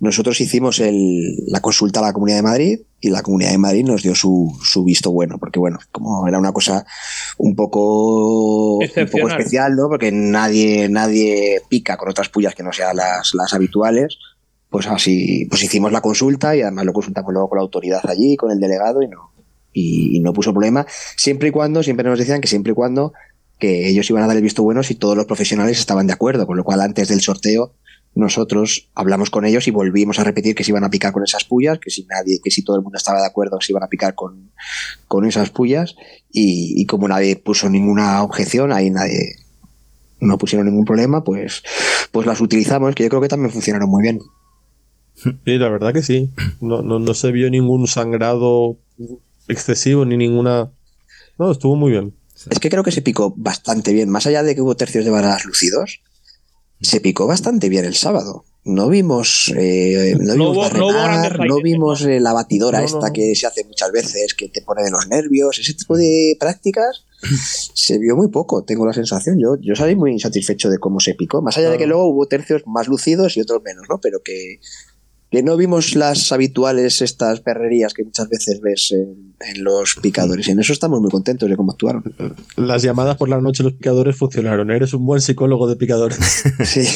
nosotros hicimos el- la consulta a la Comunidad de Madrid y la Comunidad de Madrid nos dio su, su visto bueno, porque bueno, como era una cosa un poco, un poco especial, ¿no? Porque nadie, nadie pica con otras pullas que no sean las, las habituales, pues así, pues hicimos la consulta y además lo consultamos luego con la autoridad allí, con el delegado y no, y, y no puso problema, siempre y cuando, siempre nos decían que siempre y cuando que ellos iban a dar el visto bueno si todos los profesionales estaban de acuerdo, con lo cual antes del sorteo nosotros hablamos con ellos y volvimos a repetir que se iban a picar con esas pullas, que si nadie, que si todo el mundo estaba de acuerdo se iban a picar con, con esas pullas y, y como nadie puso ninguna objeción, ahí nadie no pusieron ningún problema, pues, pues las utilizamos, que yo creo que también funcionaron muy bien. Sí, la verdad que sí. No, no, no se vio ningún sangrado excesivo ni ninguna. No, estuvo muy bien. Es que creo que se picó bastante bien, más allá de que hubo tercios de varas lucidos, se picó bastante bien el sábado. No vimos, eh, no No vimos hubo- no barrenar, vimos eh, la batidora esta que se hace muchas veces, que te pone de los nervios, ese tipo de prácticas se vio muy poco, tengo la sensación. Yo, yo salí muy insatisfecho de cómo se picó, más allá de que luego hubo tercios más lucidos y otros menos, ¿no? Pero que, que no vimos las habituales, estas perrerías que muchas veces ves en, en los picadores. Y en eso estamos muy contentos de cómo actuaron. Las llamadas por la noche los picadores funcionaron. Eres un buen psicólogo de picadores. Sí.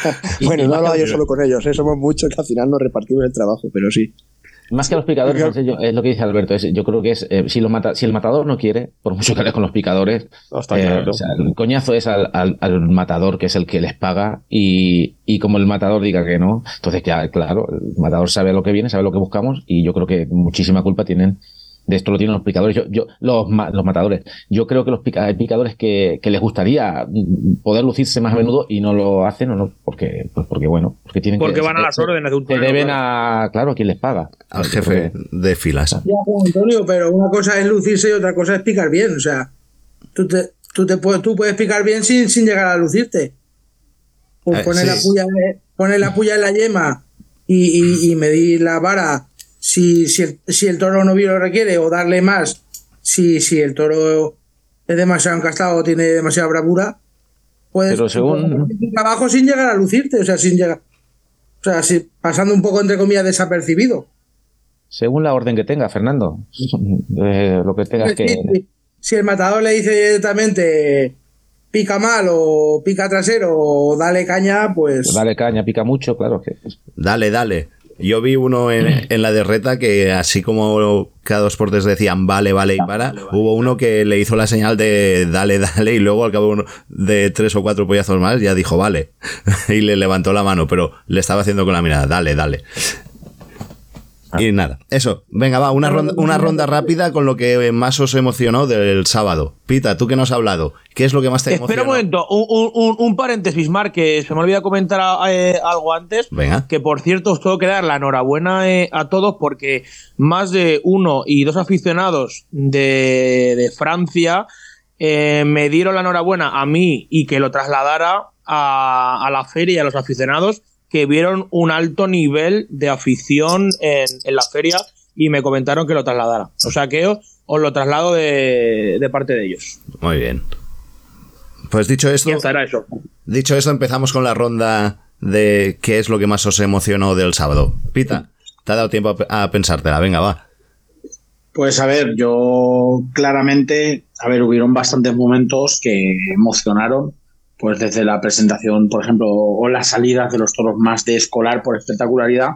bueno, no hablaba yo solo con ellos, ¿eh? somos muchos que al final nos repartimos el trabajo, pero sí. Más que a los picadores, Porque- es lo que dice Alberto. es- yo creo que es eh, si, lo mata, si el matador no quiere, por mucho que hables con los picadores, Está eh, claro. o sea, el coñazo es al, al- al matador, que es el que les paga, y, y como el matador diga que no, entonces, ya, claro, el matador sabe lo que viene, sabe lo que buscamos, y yo creo que muchísima culpa tienen. De esto lo tienen los picadores, yo, yo, los, los matadores. Yo creo que los pica- hay picadores que, que les gustaría mm, poder lucirse más a menudo y no lo hacen, o no, porque, pues porque bueno, porque tienen Porque que. van a las órdenes de un torero, deben claro. a, claro, a quien les paga. Al jefe que- de filas. Ya, Juan Antonio, pero una cosa es lucirse y otra cosa es picar bien. O sea, tú, te, tú, te puedes, tú puedes picar bien sin, sin llegar a lucirte. Pues Eh, poner, sí. la puya, poner la puya en la yema y, y- y medir la vara si, si, el, si el toro no lo requiere o darle más si, si el toro es demasiado encastado o tiene demasiada bravura. Puedes Pero según- abajo sin llegar a lucirte, o sea, sin llegar. O sea, si- pasando un poco entre comillas desapercibido. Según la orden que tenga, Fernando. Eh, lo que tengas que. Si, si el matador le dice directamente pica mal o pica trasero o dale caña, pues Dale caña, pica mucho, claro. Que, Dale, dale. Yo vi uno en, en la de Reta que así como cada dos portes decían vale, vale y para, hubo uno que le hizo la señal de dale, dale y luego al cabo de tres o cuatro pollazos más ya dijo vale y le levantó la mano, pero le estaba haciendo con la mirada, dale, dale. Y nada, eso. Venga, va, una ronda, una ronda rápida con lo que más os emocionó del sábado. Pita, tú que nos has hablado, ¿qué es lo que más te Espera un emocionó? momento, un, un- un- un paréntesis, Mar, que se me olvidó comentar eh, algo antes. Venga. Que por cierto, os tengo que dar la enhorabuena eh, a todos porque más de uno y dos aficionados de, de Francia eh, me dieron la enhorabuena a mí y que lo trasladara a, a la feria y a los aficionados que vieron un alto nivel de afición en, en la feria y me comentaron que lo trasladara. O sea que os, os lo traslado de, de parte de ellos. Muy bien. Pues dicho esto, eso. Dicho esto, empezamos con la ronda de qué es lo que más os emocionó del sábado. Pita, te ha dado tiempo a pensártela, venga, va. Pues a ver, yo claramente, a ver, hubieron bastantes momentos que emocionaron, pues desde la presentación, por ejemplo, o las salidas de los toros más de escolar por espectacularidad,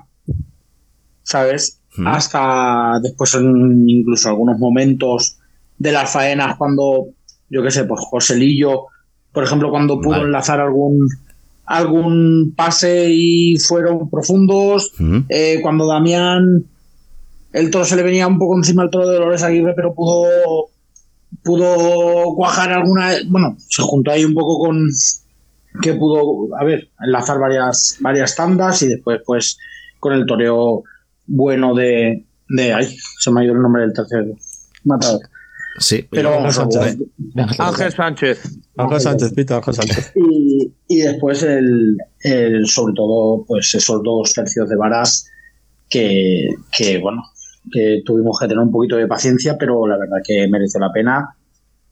¿sabes? Mm. Hasta después en incluso algunos momentos de las faenas cuando, yo qué sé, pues Joselillo, por ejemplo, cuando pudo Vale. enlazar algún algún pase y fueron profundos, Mm. eh, cuando Damián el toro se le venía un poco encima al toro de Dolores Aguirre, pero pudo pudo cuajar alguna, bueno, se juntó ahí un poco con que pudo, a ver, enlazar varias varias tandas y después pues con el toreo bueno de de ay, se me ha ido el nombre del tercer matador. Sí, Pero vamos a Sánchez. ver. Ángel Sánchez. Ángel Sánchez, Pita, Ángel Sánchez. Y, y después el, el, sobre todo pues esos dos tercios de varas que, que bueno que tuvimos que tener un poquito de paciencia pero la verdad que merece la pena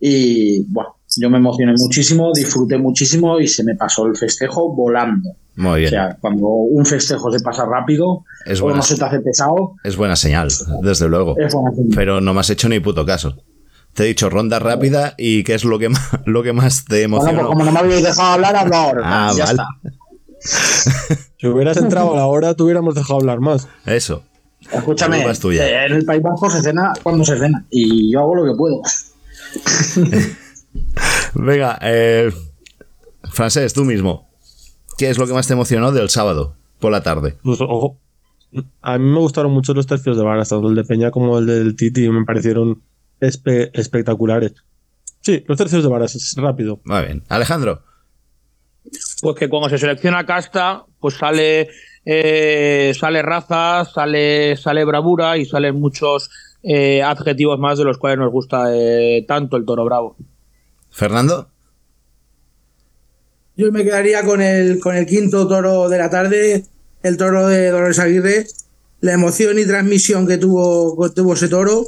y bueno yo me emocioné muchísimo disfruté muchísimo y se me pasó el festejo volando muy o bien. sea cuando un festejo se pasa rápido Es o buena, no se te hace pesado es buena señal, desde luego. es buena señal. Pero no me has hecho ni puto caso. Te he dicho ronda rápida y qué es lo que más, lo que más te bueno pues emocionó. como no me habéis dejado hablar hablo ahora Ah, ya vale. está Si hubieras entrado a la hora, te hubiéramos dejado hablar más. Eso. Escúchame, es tuya. en el País Vasco se cena cuando se cena y yo hago lo que puedo. Venga, eh, Francés, tú mismo. ¿Qué es lo que más te emocionó del sábado por la tarde? Pues, ojo, a mí me gustaron mucho los tercios de varas, tanto el de Peña como el del Titi, me parecieron espe- espectaculares. Sí, los tercios de varas, es rápido. Muy bien. Alejandro. Pues que cuando se selecciona casta, pues sale eh, sale raza, sale, sale bravura y salen muchos eh, adjetivos más de los cuales nos gusta eh, tanto el toro bravo. Fernando. Yo me quedaría con el, con el quinto toro de la tarde, el toro de Dolores Aguirre. La emoción y transmisión que tuvo, que tuvo ese toro.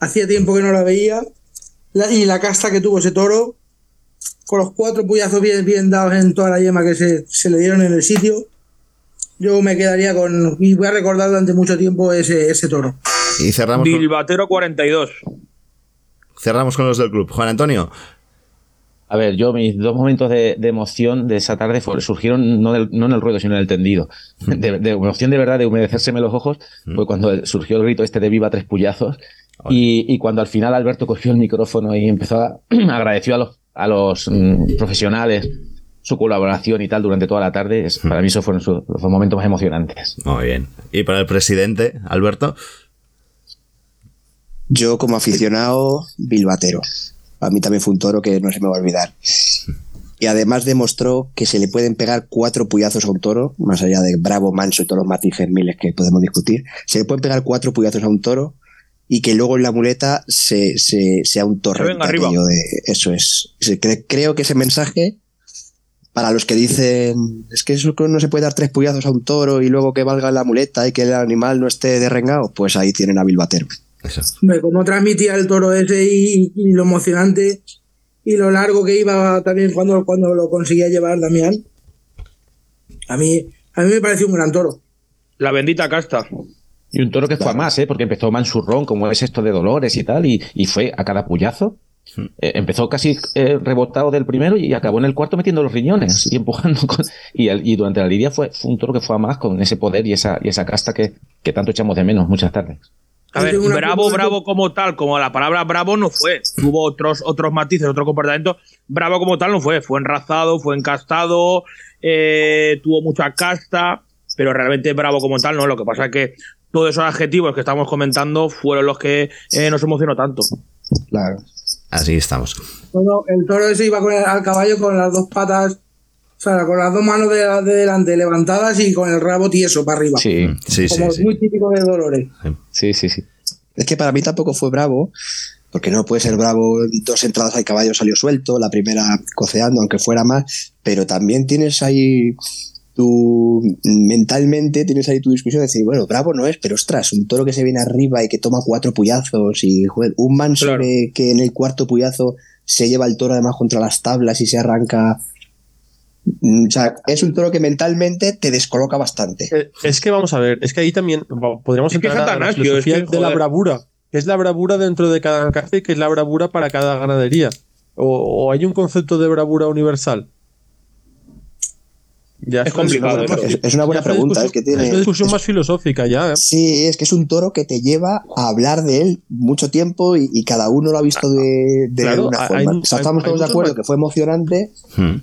Hacía tiempo que no la veía. La- y la casta que tuvo ese toro. Con los cuatro puyazos bien, bien dados en toda la yema que se, se le dieron en el sitio. Yo me quedaría con. Y voy a recordar durante mucho tiempo ese, ese toro. Y cerramos con, Bilbatero 42. cerramos con los del club. Juan Antonio. A ver, yo mis dos momentos de, de emoción de esa tarde fue- surgieron no, del- no en el ruedo, sino en el tendido. De, de emoción de verdad, de humedecérseme los ojos, fue cuando surgió el grito este de viva tres puyazos. Y, y cuando al final Alberto cogió el micrófono y empezó a agradeció a los, a los mm, profesionales su colaboración y tal durante toda la tarde, es- para mí esos fueron su- los momentos más emocionantes. Muy bien. ¿Y para el presidente, Alberto? Yo como aficionado, bilbatero. A mí también fue un toro que no se me va a olvidar. Y además demostró que se le pueden pegar cuatro puyazos a un toro, más allá de Bravo, Manso y todos los matices miles que podemos discutir. Se le pueden pegar cuatro puyazos a un toro y que luego en la muleta se, se- sea un de- eso es. Creo que ese mensaje, para los que dicen, es que eso no se puede dar tres puyazos a un toro y luego que valga la muleta y que el animal no esté derrengado, pues ahí tienen a Bilbatero. Como transmitía el toro ese y, y lo emocionante y lo largo que iba también cuando, cuando lo conseguía llevar Damián. A mí, a mí me pareció un gran toro. La bendita casta. Y un toro que fue a más, ¿eh? porque empezó mansurrón, como es esto de Dolores y tal, y, y fue a cada puyazo. Eh, empezó casi eh, rebotado del primero y acabó en el cuarto metiendo los riñones y empujando. con- y, el- y durante la lidia fue, fue un toro que fue a más con ese poder y esa, y esa casta que, que tanto echamos de menos muchas tardes. A ver, bravo, bravo como tal, como la palabra bravo no fue. Tuvo otros, otros matices, otro comportamiento. Bravo como tal no fue. Fue enrazado, fue encastado, eh, tuvo mucha casta, pero realmente bravo como tal no. Lo que pasa es que todos esos adjetivos que estamos comentando fueron los que eh, nos emocionó tanto. Claro. Así estamos. El toro ese iba con el- al caballo con las dos patas, o sea, con las dos manos de, de delante levantadas y con el rabo tieso para arriba. Sí, Sí, sí, como sí. muy típico de Dolores. sí, sí, sí. Es que para mí tampoco fue bravo, porque no puede ser bravo. Dos entradas al caballo salió suelto, la primera coceando, aunque fuera más, pero también tienes ahí tu mentalmente tienes ahí tu discusión de decir, bueno, bravo no es, pero ostras, un toro que se viene arriba y que toma cuatro puyazos y joder, un manso Claro. que, en el cuarto puyazo se lleva el toro además contra las tablas y se arranca. Mm, O sea, es un toro que mentalmente te descoloca bastante. Eh, Es que vamos a ver, es que ahí también podríamos Es entrar a la filosofía es que, de la bravura, que es la bravura dentro de cada encaje y que es la bravura para cada ganadería. O, o hay un concepto de bravura universal. Ya Es complicado, una- eso. Es, es una buena pregunta, es que tiene... es una discusión más filosófica ya. ¿eh? Sí, es que es un toro que te lleva a hablar de él mucho tiempo y, y cada uno lo ha visto de, de Claro, una hay- forma. hay- O sea, estamos hay todos de acuerdo que fue emocionante, Hmm.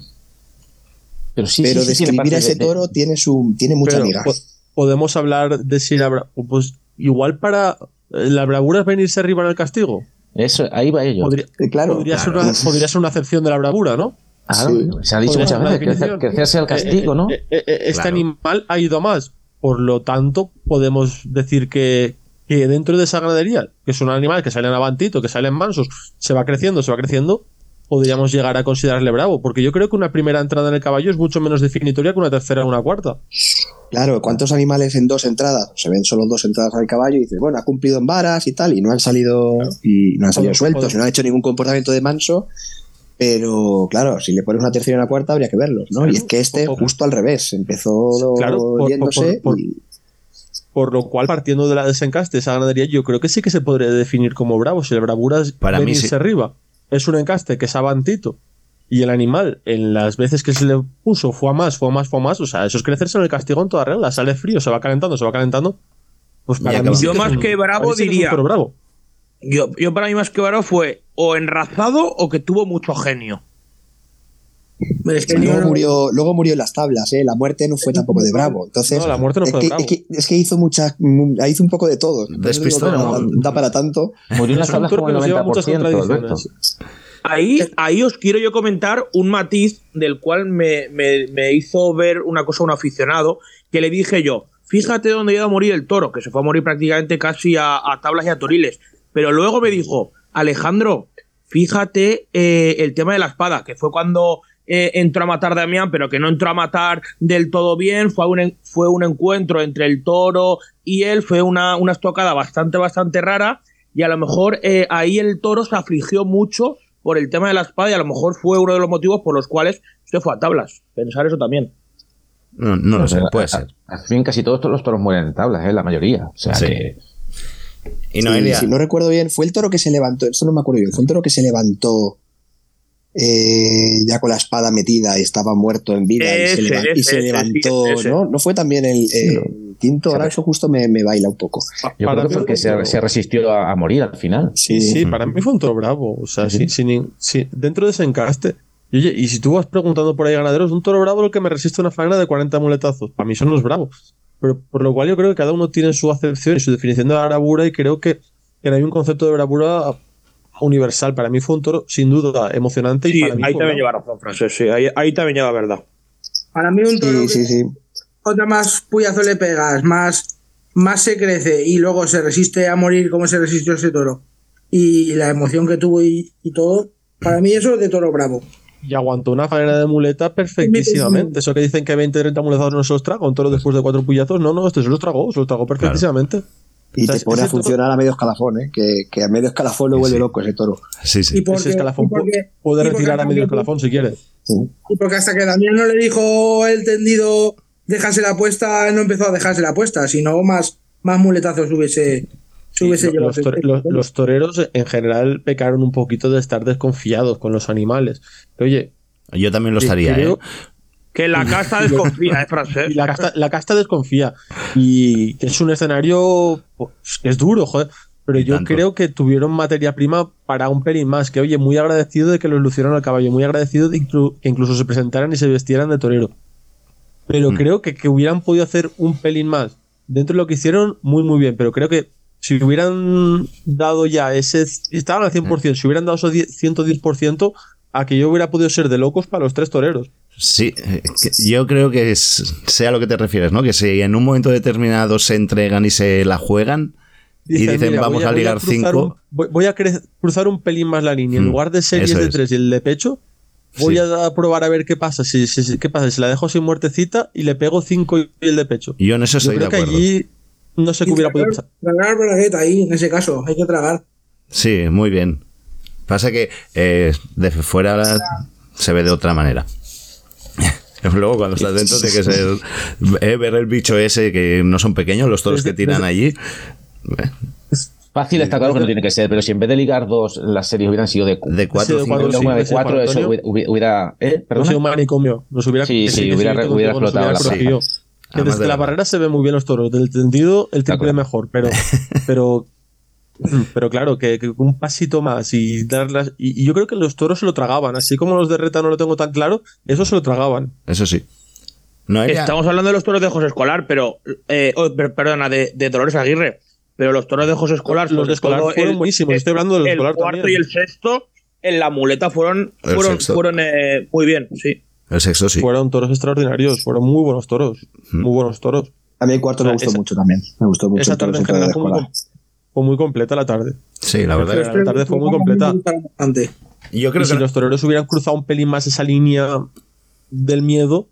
Pero sí, pero sí, sí, tiene describir a ese de- de- toro tiene su tiene mucha po- podemos hablar de si la pues igual para eh, la bravura es venirse arriba en el castigo. Eso, ahí va ello. Podría, Eh, claro, podría, ser una, podría ser una acepción de la bravura, ¿no? Claro, Sí. se ha dicho muchas veces, crecer, crecerse al castigo, Eh, ¿no? eh, eh, este Claro. animal ha ido a más. Por lo tanto, podemos decir que, que dentro de esa ganadería, que es un animal que salen avantito, que salen mansos, se va creciendo, se va creciendo, podríamos llegar a considerarle bravo. Porque yo creo que una primera entrada en el caballo es mucho menos definitoria que una tercera o una cuarta. Claro, ¿cuántos animales en dos entradas? Se ven solo dos entradas al caballo y dices, bueno, ha cumplido en varas y tal, y no han salido y no han salido sueltos, y no han hecho ningún comportamiento de manso. Pero claro, si le pones una tercera y una cuarta habría que verlos, ¿no? Y es que este Claro. justo al revés, empezó Claro, por- por- yéndose por- por- y- Por lo cual, partiendo de la desencaste de esa ganadería, yo creo que sí que se podría definir como bravo. Si el bravura es Para mí venirse sí. arriba, es un encaste que es avantito, y el animal, en las veces que se le puso, fue a más, fue a más, fue a más, o sea, eso es crecerse en el castigo en toda regla. Sale frío, se va calentando, se va calentando. Pues para mí sí Yo es más que bravo mí sí que es un diría- toro bravo. Yo, yo para mí más que bravo fue o enrazado o que tuvo mucho genio. Es que luego murió, luego murió en las tablas, ¿eh? La muerte no fue tampoco de bravo. Entonces, No, la muerte no es, fue de que, bravo. es, que, es que hizo mucha, mu- hizo un poco de todo. Despistó, ¿no? da, da para tanto. Murió en las tablas como que el nos lleva muchas 90%, Alberto. contradicciones. Ahí, ahí os quiero yo comentar un matiz del cual me, me- me hizo ver una cosa un aficionado, que le dije yo, fíjate dónde ha ido a morir el toro, que se fue a morir prácticamente casi a, a tablas y a toriles. Pero luego me dijo, Alejandro, fíjate eh, el tema de la espada, que fue cuando eh, entró a matar a Damián, pero que no entró a matar del todo bien, fue un, fue un encuentro entre el toro y él, fue una, una estocada bastante, bastante rara, y a lo mejor eh, ahí el toro se afligió mucho por el tema de la espada y a lo mejor fue uno de los motivos por los cuales se fue a tablas. Pensar eso también. No, no lo sé, puede a- ser. Al fin, casi todos los toros mueren en tablas, ¿eh? la mayoría. O sea Sí. que. Y Sí, Noelia, si no recuerdo bien, fue el toro que se levantó, esto no me acuerdo bien, fue el toro que se levantó eh, ya con la espada metida y estaba muerto en vida y se, Ese, leva- y ese, se ese, levantó. ¿no? ¿No fue también el, el quinto? Ahora eso justo me, me baila un poco. Yo Para creo que porque se, se resistió a, a morir al final. Sí, sí, para mí fue un toro bravo. O sea, sí, sin sí, dentro de ese encaste. Y oye, y si tú vas preguntando por ahí ganaderos, un toro bravo el que me resiste una faena de 40 muletazos. Para mí son los bravos. Pero por lo cual yo creo que cada uno tiene su acepción y su definición de la bravura y creo que, que hay un concepto de bravura universal. Para mí fue un toro sin duda emocionante y Sí, para mí ahí también lleva razón, Francés. Sí, ahí, ahí también lleva verdad. Para mí un toro sí, sí. otra más puyazo le pegas, más, más se crece y luego se resiste a morir como se resistió ese toro. Y la emoción que tuvo y, y todo, para mí eso es de toro bravo. Y aguantó una faena de muleta perfectísimamente. Eso que dicen que 20, 30 muletazos no se los traga, un toro después de cuatro puyazos. No, no, este se los tragó, se los tragó perfectísimamente. Y O sea, te pone a toro- funcionar a medio escalafón, ¿eh? Que, que a medio escalafón lo Sí, vuelve sí. loco ese toro. Sí, Y sí. porque, Ese escalafón y porque- puede y porque retirar a medio escalafón si quiere. Y porque hasta que Damián no le dijo el tendido dejarse la apuesta, no empezó a dejarse la apuesta, sino más, más muletazos hubiese, los, tore- los- los toreros en general pecaron un poquito de estar desconfiados con los animales. Oye, Yo también lo estaría, creo- ¿eh? Que la casta desconfía, ¿eh, Francés? y la casta, la casta desconfía. Y que es un escenario pues, que es duro, joder. Pero yo tanto. creo que tuvieron materia prima para un pelín más. Que oye, muy agradecido de que los lucieron al caballo, muy agradecido de inclu- que incluso se presentaran y se vestieran de torero. Pero Mm. creo que, que hubieran podido hacer un pelín más. Dentro de lo que hicieron, muy, muy bien. Pero creo que si hubieran dado ya ese. Estaban al 100%, si hubieran dado esos 10 110%, aquello hubiera podido ser de locos para los tres toreros. Sí, eh, que- yo creo que es- sea a lo que te refieres, ¿no? Que si en un momento determinado se entregan y se la juegan y dicen "Mira, vamos a, voy ligar cruzar cinco, un- voy, voy a cruzar un pelín más la línea. En Mm, lugar de series de es. tres y el de pecho, voy Sí. a probar a ver qué pasa. Si, si- si- ¿Qué pasa? Si la dejo sin muertecita y le pego cinco y el de pecho. yo en eso Yo estoy de creo que acuerdo. allí no sé qué hubiera podido tragar, pasar. tragar bragueta ahí, en ese caso, hay que tragar. Sí, muy bien. Pasa que eh, de fuera la- se ve de otra manera. Luego cuando estás dentro tiene que ser eh, ver el bicho ese que no son pequeños los toros que Desde- tiran desde- allí. Fácil está claro que no tiene que ser, pero si en vez de ligar dos, las series hubieran sido de, De cuatro Sí, de cinco. cuatro, de sí, una de cuatro, eso hubiera. hubiera- ¿eh? Un manicomio. Nos hubiera, Sí, sí, hubiera- explotado la. Que Además desde de la la- barrera se ven muy bien los toros. Del tendido, el triple mejor. Pero, pero, pero claro, que, que un pasito más y darlas. Y, y yo creo que los toros se lo tragaban. Así como los de Reta no lo tengo tan claro, eso se lo tragaban. Eso sí. Estamos hablando de los toros de José Escolar, pero. eh, oh, per- perdona, de, de Dolores Aguirre. Pero los toros de José Escolar. Los de Escolar fueron buenísimos, estoy hablando de los de El Escolar cuarto también. y el sexto en la muleta fueron, El fueron, fueron eh, muy bien, sí. El sexto sí. Fueron toros extraordinarios. Fueron muy buenos toros. Mm. Muy buenos toros. A mí el cuarto O sea, me gustó esa- mucho también. Me gustó mucho Esa tarde en general fue muy, fue completa la tarde. Sí, la verdad. Pero- la tarde fue muy completa. Bastante. Yo creo Y si que los toreros hubieran cruzado un pelín más esa línea del miedo,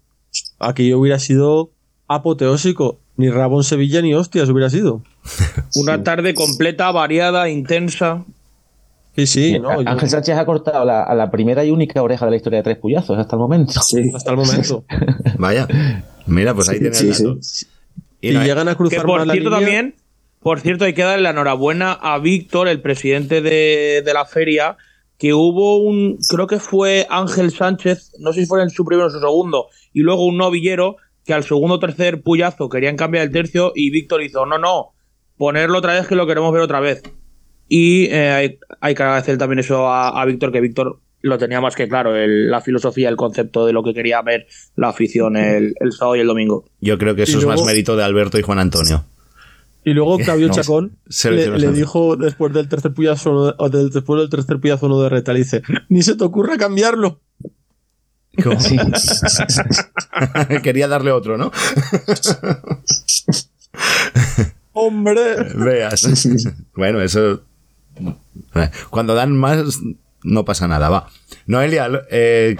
aquello hubiera sido apoteósico. Ni Rabón Sevilla ni hostias hubiera sido. Una tarde completa, variada, intensa. Sí, sí, ¿no? Yo- Ángel Sánchez ha cortado la, a la primera y única oreja de la historia de tres puyazos hasta el momento. Sí. hasta el momento. Vaya. Mira, pues ahí tiene el sí, dato. Si Y Noe- llegan a Que cruzar por más la cierto línea, también, por cierto, hay que darle la enhorabuena a Víctor, el presidente de, de la feria, que hubo un, creo que fue Ángel Sánchez, no sé si fue en su primero o su segundo, y luego un novillero que al segundo o tercer puyazo querían cambiar el tercio y Víctor hizo, no, no, ponerlo otra vez que lo queremos ver otra vez. Y eh, hay, hay que agradecer también eso a, a Víctor, que Víctor lo tenía más que claro, el- la filosofía, el concepto de lo que quería ver la afición el, el sábado y el domingo. Yo creo que eso Y es luego- más mérito de Alberto y Juan Antonio. Y luego Claudio No, Chacón se le, dijo después del tercer puyazo del, después del tercer puyazo uno de Reta, le dice, ni se te ocurra cambiarlo. ¿Cómo? Quería darle otro, ¿no? ¡Hombre! Veas. bueno, eso. Cuando dan más, no pasa nada, va. Noelia, eh,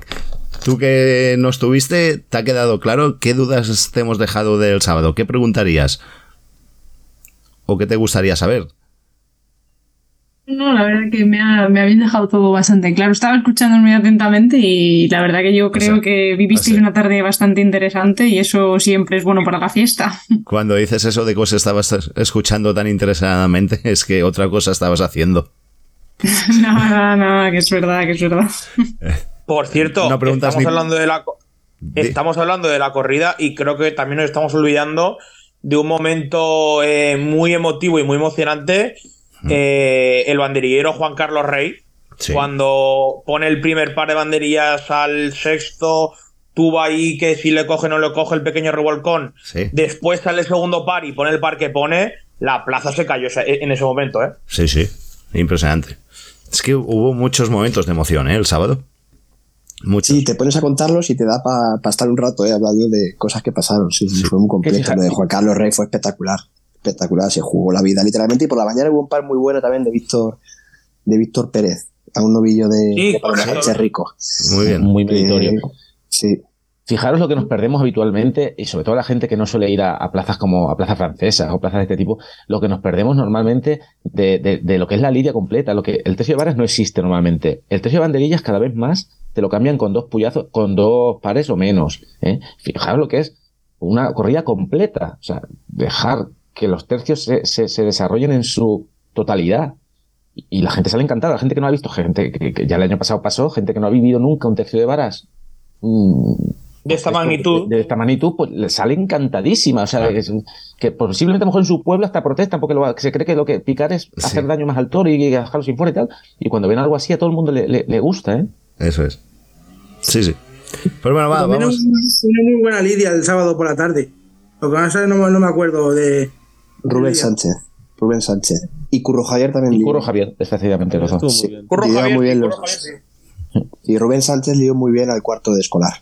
tú que no estuviste, ¿te ha quedado claro qué dudas te hemos dejado del sábado? ¿Qué preguntarías? ¿O qué te gustaría saber? No, la verdad que me, ha- me habéis dejado todo bastante claro. Estaba escuchando muy atentamente y la verdad que yo creo sea, que vivisteis o sea- una tarde bastante interesante y eso siempre es bueno para la fiesta. Cuando dices eso de que os estabas escuchando tan interesadamente, es que otra cosa estabas haciendo. nada, nada, nada, que es verdad, que es verdad. Por cierto, No estamos ni- hablando de la estamos hablando de la corrida y creo que también nos estamos olvidando de un momento eh, muy emotivo y muy emocionante. Eh, el banderillero Juan Carlos Rey, Sí. cuando pone el primer par de banderillas al sexto, tuvo ahí que si le coge no le coge el pequeño revolcón. Sí. Después sale el segundo par y pone el par que pone, la plaza se cayó en ese momento, ¿eh? Sí, sí. Impresionante. Es que hubo muchos momentos de emoción, ¿eh? El sábado. Muchos. Sí, te pones a contarlos y te da para estar un rato eh, hablando de cosas que pasaron. Sí, sí, Sí. fue muy completo. Lo de Juan Carlos Rey fue espectacular. Espectacular, se jugó la vida literalmente. Y por la mañana hubo un par muy bueno también de Víctor de Víctor Pérez, a un novillo de, Sí, de Paloma Rico. Muy bien. Muy meritorio. Eh, sí, Fijaros lo que nos perdemos habitualmente, y sobre todo la gente que no suele ir a, a plazas como a plazas francesas o plazas de este tipo, lo que nos perdemos normalmente de, de- de lo que es la lidia completa. Lo que el tercio de varas no existe normalmente. El tercio de banderillas cada vez más te lo cambian con dos puyazos, con dos pares o menos. ¿eh? Fijaros lo que es una corrida completa. O sea, dejar que los tercios se, se- se desarrollen en su totalidad. Y- Y la gente sale encantada, la gente que no ha visto, gente que, que ya el año pasado pasó, gente que no ha vivido nunca un tercio de varas. mm, De esta esto- magnitud. De, de esta magnitud, pues le sale encantadísima. O sea, es- que posiblemente a lo mejor en su pueblo hasta protestan porque lo- se cree que lo que picar es hacer daño más al toro y dejarlo sin fuera y tal. Y cuando ven algo así, a todo el mundo le, le- le gusta, ¿eh? Eso es. Sí, sí. Pues bueno, va, vamos. Una muy buena lidia el sábado por la tarde. Lo que más no, me- no me acuerdo de. Rubén. Sánchez. Rubén Sánchez. Y Curro Javier también. Y. Curro Javier, efectivamente, los dos. muy bien. Curro Javier, muy bien sí, los. Javier, sí. Y Rubén Sánchez lió muy bien al cuarto de escolar.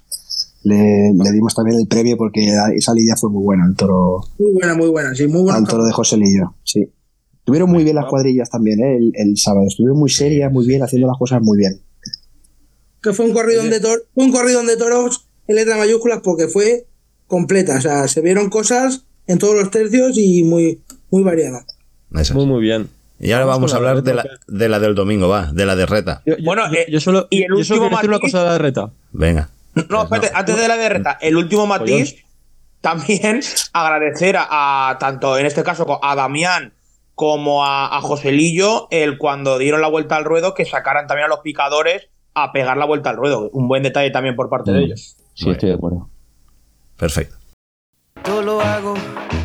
Le, le dimos también el premio porque esa lidia fue muy buena, el toro, Muy buena, muy buena. Sí, muy buena. al toro de José Lillo. Sí. Tuvieron muy bien las cuadrillas también, ¿eh? el, el sábado. Estuvieron muy serias, muy bien, haciendo las cosas muy bien. Que fue un corridón de toros. Un corridón de toros en letras mayúsculas porque fue completa. O sea, se vieron cosas en todos los tercios y muy, muy es. Muy, muy bien. Y ahora vamos a la hablar de reta, la, de la del domingo, va, de la de reta. Yo, yo- Bueno, yo- eh, yo solo, y el yo solo último quiero decir una matiz- cosa de la reta. Venga. No, espérate, antes de la derreta, el último matiz, también agradecer a, a tanto en este caso a Damián como a, a Joselillo el cuando dieron la vuelta al ruedo que sacaran también a los picadores a pegar la vuelta al ruedo. Un buen detalle también por parte de ellos. Sí, estoy de acuerdo. Perfecto. Todo lo hago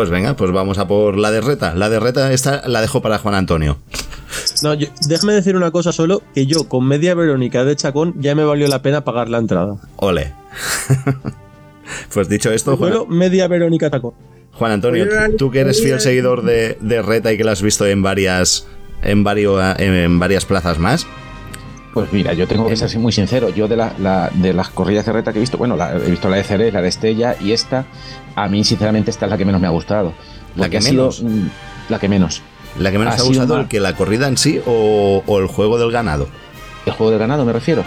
Pues venga, pues vamos a por la de reta. La de reta esta la dejo para Juan Antonio. No, yo- déjame decir una cosa solo, que yo con media Verónica de Chacón ya me valió la pena pagar la entrada. Ole. pues dicho esto, Juan, Solo media Verónica Chacón. Juan Antonio, tú- que eres fiel seguidor de, de reta y que la has visto en varias en, vario- en varias plazas más. Pues mira, yo tengo que ser muy sincero. Yo de, la, la- de las corridas de reta que he visto, bueno, la- he visto la de Ceres, la de Estella y esta, a mí sinceramente esta es la que menos me ha gustado. La que ha sido, menos. mm, la que menos. ¿La que menos Ha ha sido gustado, el que la corrida en sí o, o el juego del ganado? El juego del ganado me refiero.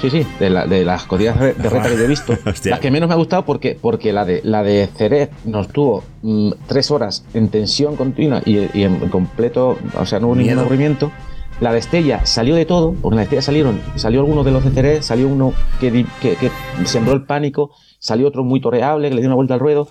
Sí, sí, de, la- de las corridas de reta que yo he visto. La que menos me ha gustado porque, porque la de la de Ceres nos tuvo mm, tres horas en tensión continua y, y en completo, o sea, no hubo ningún aburrimiento. La de Estella salió de todo, porque en la de Estella salieron, salió alguno de los de Ceres, salió uno que, que, que sembró el pánico, salió otro muy toreable, que le dio una vuelta al ruedo,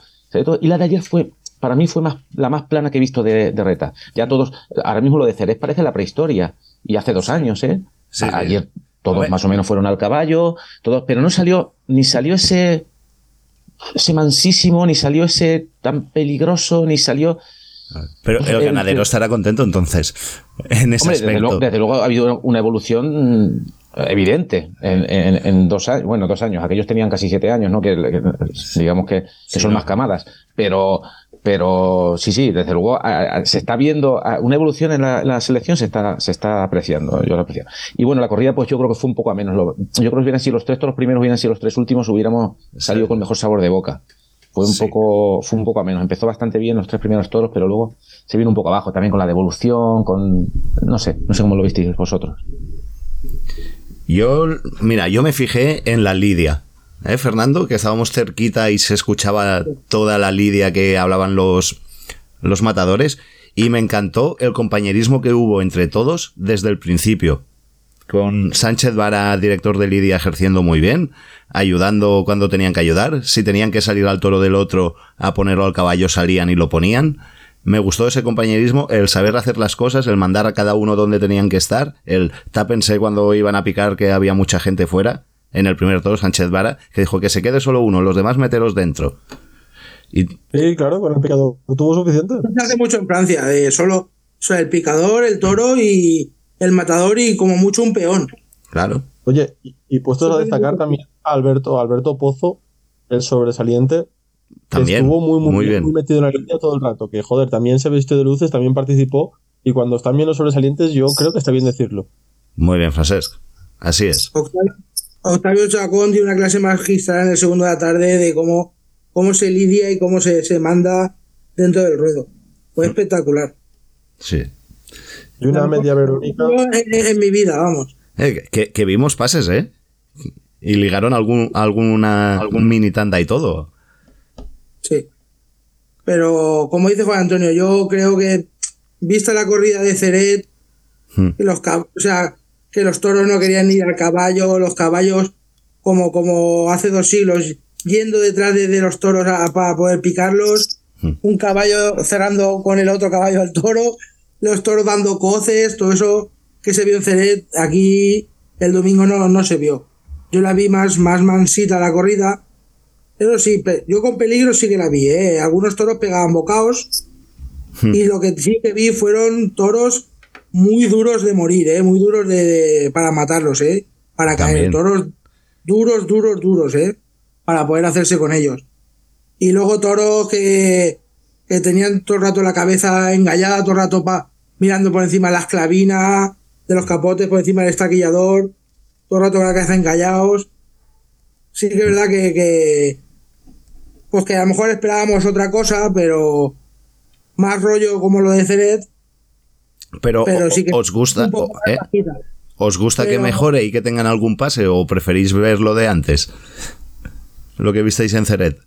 y la de ayer fue, para mí fue más, la más plana que he visto de, de reta. Ya todos, ahora mismo lo de Ceres parece la prehistoria, y hace dos años, ¿eh? Sí, ayer todos más o menos fueron al caballo, todos, pero no salió, ni salió ese, ese mansísimo, ni salió ese tan peligroso, ni salió. Pero el ganadero estará contento entonces en ese Hombre, desde aspecto. luego, desde luego ha habido una evolución evidente en, en- en dos años, bueno, dos años, aquellos tenían casi siete años, ¿no? Que, que, digamos que, que Sí, son ¿no? más camadas, pero, pero sí, sí, desde luego a- a- se está viendo a- una evolución en la, la selección, se está, se está apreciando, yo lo aprecio. Y bueno, la corrida, pues yo creo que fue un poco a menos. Lo- yo creo que hubieran sido los tres, todos los primeros hubieran sido los tres últimos, hubiéramos salido con mejor sabor de boca. Fue un Sí. poco, fue un poco a menos. Empezó bastante bien los tres primeros toros, pero luego se vino un poco abajo también con la devolución, con, no sé, no sé cómo lo visteis vosotros. Yo, mira, yo me fijé en la lidia. ¿Eh, Fernando? Que estábamos cerquita y se escuchaba toda la lidia que hablaban los, los matadores. Y me encantó el compañerismo que hubo entre todos desde el principio. Con Sánchez Vara, director de Lidia, ejerciendo muy bien, ayudando cuando tenían que ayudar. Si tenían que salir al toro del otro a ponerlo al caballo, salían y lo ponían. Me gustó ese compañerismo, el saber hacer las cosas, el mandar a cada uno donde tenían que estar, el tápense cuando iban a picar que había mucha gente fuera. En el primer toro, Sánchez Vara, que dijo que se quede solo uno, los demás meteros dentro. Y Sí, claro, con el picador tuvo suficiente. Se hace mucho en Francia, de solo o sea, el picador, el toro y el matador y como mucho un peón. claro. Oye, y, y puestos a destacar también a Alberto, Alberto Pozo, el sobresaliente, También, estuvo muy, muy, muy bien. muy metido en la línea todo el rato. Que joder, también se vistió de luces, también participó. Y cuando están bien los sobresalientes, yo creo que está bien decirlo. Muy bien, Francesc. Así es. Octavio, Octavio Chacón dio una clase magistral en el segundo de la tarde de cómo, cómo se lidia y cómo se, se manda dentro del ruedo. Fue espectacular. Sí. Y una media Verónica. En mi vida, vamos. Eh, que, que vimos pases, ¿eh? Y ligaron algún, alguna, algún mini tanda y todo. Pero como dice Juan Antonio, yo creo que vista la corrida de Ceret, Hmm. que los o sea, que los toros no querían ir al caballo, los caballos como, como hace dos siglos, yendo detrás de, de los toros a- para poder picarlos, Hmm. un caballo cerrando con el otro caballo al toro, los toros dando coces, todo eso que se vio en Ceret, aquí el domingo no, no se vio. Yo la vi más, más mansita la corrida, pero sí, yo con peligro sí que la vi, ¿eh? Algunos toros pegaban bocaos y lo que sí que vi fueron toros muy duros de morir, ¿eh? Muy duros de, para matarlos, ¿eh? Para caer. También. Toros duros, duros, duros, ¿eh? Para poder hacerse con ellos. Y luego toros que, que tenían todo el rato la cabeza engallada, todo el rato pa- mirando por encima de las clavinas, de los capotes, por encima del estaquillador, todo el rato con la cabeza engallados. Sí que es verdad que, que pues que a lo mejor esperábamos otra cosa, pero más rollo como lo de Ceret, Pero, pero o- sí que ¿os gusta, eh? ¿Os gusta que mejore y que tengan algún pase o preferís ver lo de antes? Lo que visteis en Ceret.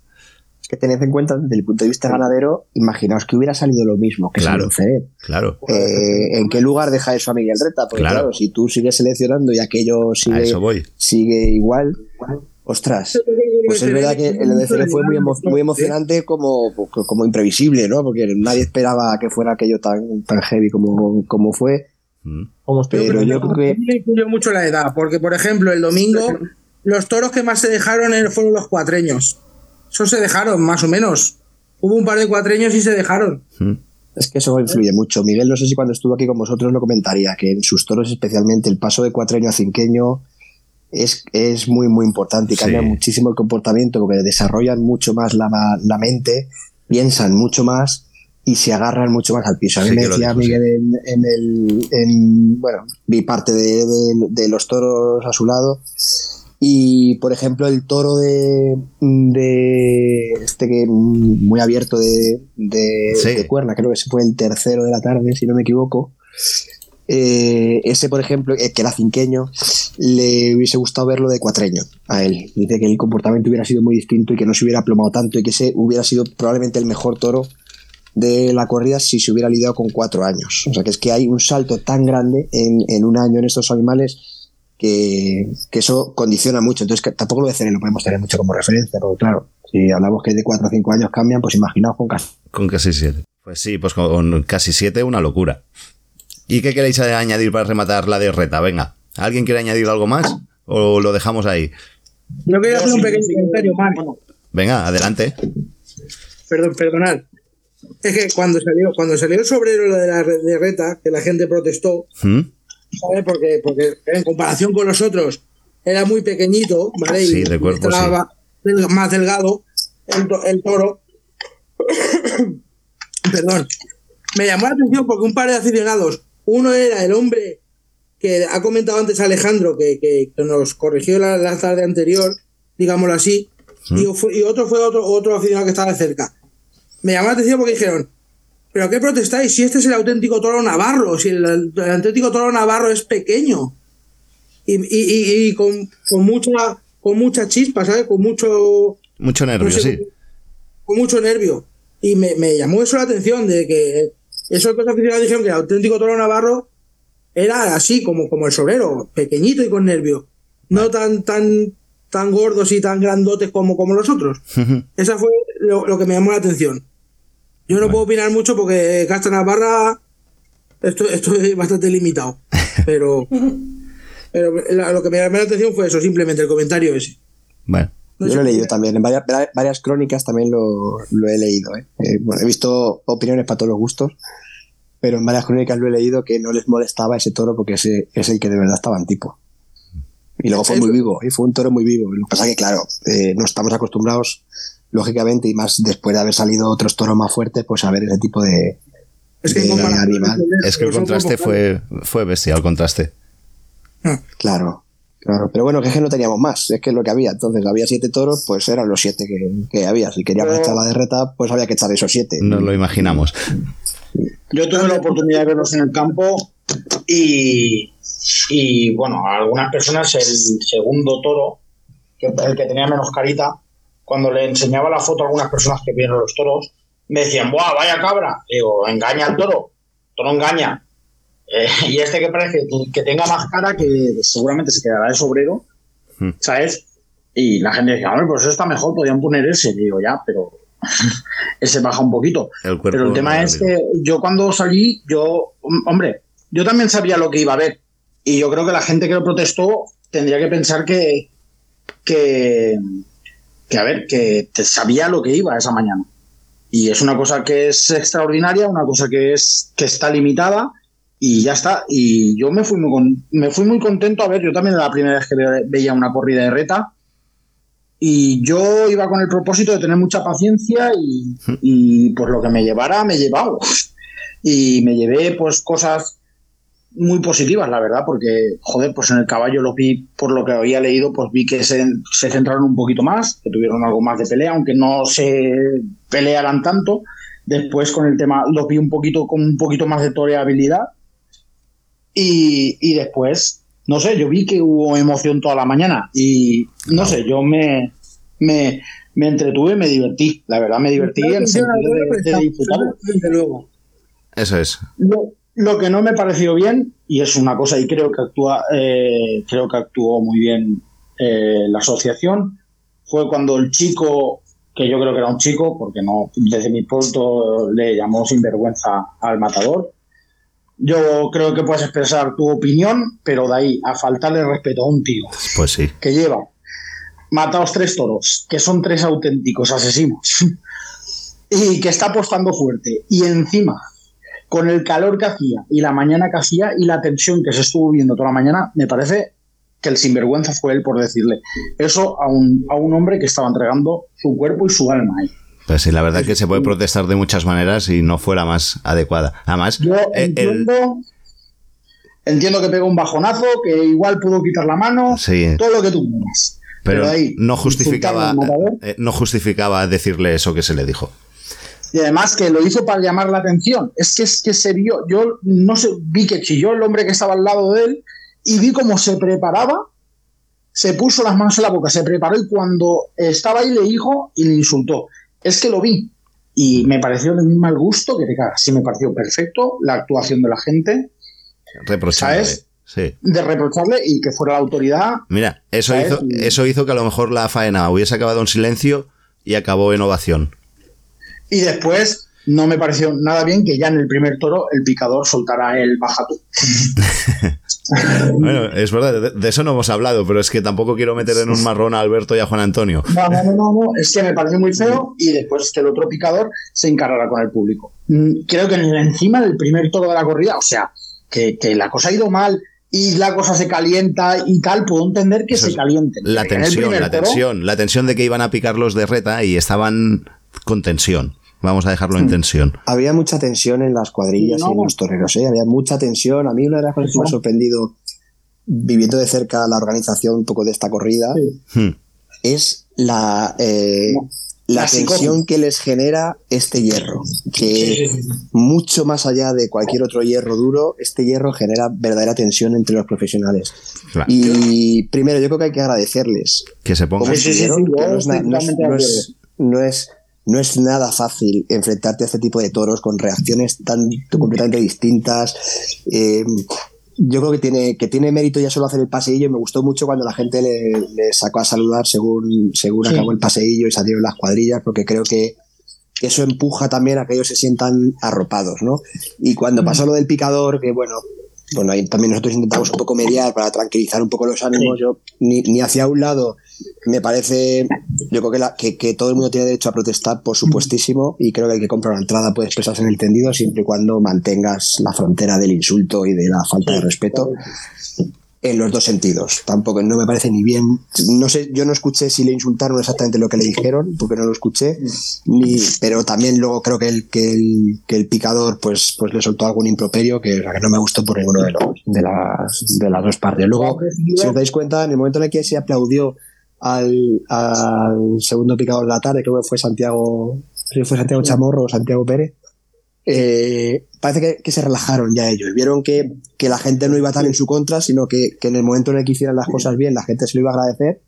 Es que tened en cuenta desde el punto de vista ganadero, imaginaos que hubiera salido lo mismo que Claro. salió en. Claro. Eh, ¿En qué lugar deja eso a Miguel Reta? Porque Claro. claro, si tú sigues seleccionando y aquello A sigue, eso voy. sigue igual, ostras. Pues es verdad que el Ceret fue muy, emo- muy emocionante como, como imprevisible, ¿no? Porque nadie esperaba que fuera aquello tan, tan heavy como, como fue. Mm. Como Pero yo creo que Me mucho la edad, porque por ejemplo el domingo los toros que más se dejaron er- fueron los cuatreños. Eso se dejaron, más o menos. Hubo un par de cuatreños y se dejaron. Mm. Es que eso influye mucho. Miguel, no sé si cuando estuvo aquí con vosotros lo comentaría, que en sus toros especialmente el paso de cuatreño a cinqueño es, es muy, muy importante y cambia Sí. muchísimo el comportamiento porque desarrollan mucho más la, la mente, piensan mucho más y se agarran mucho más al piso. A mí Sí me decía dijo, Miguel en, en el... en- bueno, vi parte de, de- de los toros a su lado y, por ejemplo, el toro de, de este que muy abierto de, de, Sí. de cuerna, creo que ese fue el tercero de la tarde, si no me equivoco. Eh, ese, por ejemplo, eh, que era cinqueño, le hubiese gustado verlo de cuatreño a él. Dice que el comportamiento hubiera sido muy distinto y que no se hubiera aplomado tanto y que ese hubiera sido probablemente el mejor toro de la corrida si se hubiera lidiado con cuatro años. O sea que es que hay un salto tan grande en, en un año en estos animales que, que eso condiciona mucho. Entonces tampoco lo de Cere lo podemos tener mucho como referencia, porque claro, si hablamos que de cuatro o cinco años cambian, pues imaginaos con casi Con casi siete. Pues sí, pues con casi siete, una locura. ¿Y qué queréis añadir para rematar la de Reta? Venga, ¿alguien quiere añadir algo más? ¿O lo dejamos ahí? Yo quería hacer un pequeño comentario más. Venga, adelante. Perdón, perdonad. Es que cuando salió, cuando salió el sobrero lo de la re- de reta, que la gente protestó, ¿Mm? ¿sabes? Porque, porque en comparación con los otros era muy pequeñito, ¿vale? Sí, y de cuerpo, estaba del- más delgado el, to- el toro. Perdón. Me llamó la atención porque un par de aficionados, uno era el hombre que ha comentado antes Alejandro, que, que- que nos corrigió la, la tarde anterior, digámoslo así, y, fue- y otro fue otro, otro aficionado que estaba cerca. Me llamó la atención porque dijeron, ¿pero qué protestáis? Si este es el auténtico toro navarro, si el, el auténtico toro navarro es pequeño. y, y- con, con mucha con mucha chispa, ¿sabes? Con mucho Mucho nervio, no sé, sí. con mucho nervio. Y me, me llamó eso la atención de que esos que los aficionados dijeron que el auténtico toro navarro era así, como, como el sobrero, pequeñito y con nervio. No tan, tan, tan gordos y tan grandotes como, como los otros. Esa fue lo, lo que me llamó la atención. Yo no puedo opinar mucho porque Casta Navarra estoy, estoy bastante limitado. Pero, pero lo que me llamó la atención fue eso, simplemente el comentario ese. Bueno. Yo lo he leído también, en varias, varias crónicas también lo, lo he leído. ¿eh? Eh, bueno, he visto opiniones para todos los gustos, pero en varias crónicas lo he leído que no les molestaba ese toro porque ese es el que de verdad estaba en tipo. Y luego fue muy vivo, y fue un toro muy vivo. Lo que pasa que, claro, eh, no estamos acostumbrados, lógicamente, y más después de haber salido otros toros más fuertes, pues a ver ese tipo de, de animal. Es que el contraste fue, fue bestia, el contraste. Claro, claro. Pero bueno, que es que no teníamos más, es que es lo que había. Entonces había siete toros, pues eran los siete que, que había. Si queríamos Pero- echar la de reta, pues había que echar esos siete. Nos lo imaginamos. Yo tuve la oportunidad de verlos en el campo y, y, bueno, a algunas personas el segundo toro, que el que tenía menos carita, cuando le enseñaba la foto a algunas personas que vieron los toros, me decían, ¡buah, vaya cabra! Digo, engaña al toro, toro engaña. Eh, y este que parece que, que tenga más cara, que seguramente se quedará de sobrero, ¿sabes? Y la gente decía, hombre, pues eso está mejor, podían poner ese. Y digo, ya, pero ese baja un poquito. El Pero el tema es que yo cuando salí, yo, hom- hombre, yo también sabía lo que iba a ver. Y yo creo que la gente que lo protestó tendría que pensar que, que, que a ver, que te sabía lo que iba esa mañana. Y es una cosa que es extraordinaria, una cosa que es que está limitada y ya está. Y yo me fui muy, con- me fui muy contento a ver, yo también era la primera vez que ve- veía una corrida de reta. Y yo iba con el propósito de tener mucha paciencia y, y pues lo que me llevara, me he llevado. Y me llevé pues cosas muy positivas, la verdad, porque, joder, pues en el caballo lo vi, por lo que había leído, pues vi que se, se centraron un poquito más, que tuvieron algo más de pelea, aunque no se pelearan tanto. Después con el tema, lo vi un poquito con un poquito más de toreabilidad. Y, y después, no sé, yo vi que hubo emoción toda la mañana y no sé, yo me, me, me entretuve, me divertí, la verdad me divertí en el sentido de, de disfrutarlo. Eso es. Lo, lo que no me pareció bien, y es una cosa, y creo que actúa, eh, creo que actuó muy bien eh, la asociación, fue cuando el chico, que yo creo que era un chico, porque no, desde mi punto le llamó sinvergüenza al matador. Yo creo que puedes expresar tu opinión, pero de ahí a faltarle respeto a un tío Pues sí. que lleva matados tres toros, que son tres auténticos asesinos, y que está apostando fuerte, y encima, con el calor que hacía, y la mañana que hacía, y la tensión que se estuvo viendo toda la mañana, me parece que el sinvergüenza fue él por decirle eso a un, a un hombre que estaba entregando su cuerpo y su alma ahí. Pues sí, la verdad que se puede protestar de muchas maneras y no fuera más adecuada. Además, Yo eh, el- entiendo, entiendo que pegó un bajonazo, que igual pudo quitar la mano, Sí. todo lo que tú quieras. pero ahí, no justificaba, eh, no justificaba decirle eso que se le dijo. Y además que lo hizo para llamar la atención. Es que es que se vio, yo no sé, vi que chilló el hombre que estaba al lado de él y vi cómo se preparaba, se puso las manos en la boca, se preparó y cuando estaba ahí le dijo y le insultó. Es que lo vi y me pareció de un mal gusto que te cagas. Sí, me pareció perfecto la actuación de la gente, Reprochándole. ¿Sabes? Sí. de reprocharle y que fuera la autoridad. Mira, eso ¿Sabes? hizo, eso hizo que a lo mejor la faena hubiese acabado en silencio y acabó en ovación. Y después no me pareció nada bien que ya en el primer toro el picador soltara el bajatú. Bueno, es verdad, de, eso no hemos hablado, pero es que tampoco quiero meter en un marrón a Alberto y a Juan Antonio. No, no, no, no, es que me pareció muy feo y después que el otro picador se encargará con el público. Mm, Creo que en- encima del primer toro de la corrida, o sea, que, que la cosa ha ido mal y la cosa se calienta y tal, puedo entender que se caliente. La tensión, la toro, tensión, la tensión de que iban a picar los de reta y estaban con tensión. Vamos a dejarlo en tensión. Había mucha tensión en las cuadrillas No, y en los toreros, ¿eh? Había mucha tensión. A mí una de las cosas que me ha sorprendido viviendo de cerca la organización un poco de esta corrida Hmm. es la, eh, la La tensión que les genera este hierro, que mucho más allá de cualquier otro hierro duro, este hierro genera verdadera tensión entre los profesionales. Claro. Y primero, yo creo que hay que agradecerles Que se ponga. cómo Sí, sí, sí, sí, no no no es- no es- nada fácil enfrentarte a este tipo de toros con reacciones tan completamente distintas. Eh, yo creo que tiene, que tiene mérito ya solo hacer el paseillo. Me gustó mucho cuando la gente le, le sacó a saludar según, según Sí. acabó el paseillo y salieron las cuadrillas, porque creo que eso empuja también a que ellos se sientan arropados, ¿no? Y cuando pasó lo del picador, que bueno, bueno, ahí también nosotros intentamos un poco mediar para tranquilizar un poco los ánimos. Yo ni, ni hacia un lado me parece, yo creo que, la- que, todo el mundo tiene derecho a protestar, por supuestísimo, y creo que el que compra una entrada puede expresarse en el tendido siempre y cuando mantengas la frontera del insulto y de la falta de respeto en los dos sentidos. Tampoco no me parece ni bien. No sé, yo no escuché si le insultaron exactamente lo que le dijeron, porque no lo escuché. Ni, pero también luego creo que el, que el, que el picador pues, pues le soltó algún improperio que, que no me gustó por ninguno de, los, de, las, de las dos partes. Luego, si os dais cuenta, en el momento en el que se aplaudió al, al segundo picador de la tarde, creo que fue Santiago, creo que fue Santiago Chamorro o Santiago Pérez, eh, parece que, que se relajaron ya ellos. Vieron que, que la gente no iba tan en su contra, sino que, que en el momento en el que hicieran las cosas bien, la gente se lo iba a agradecer.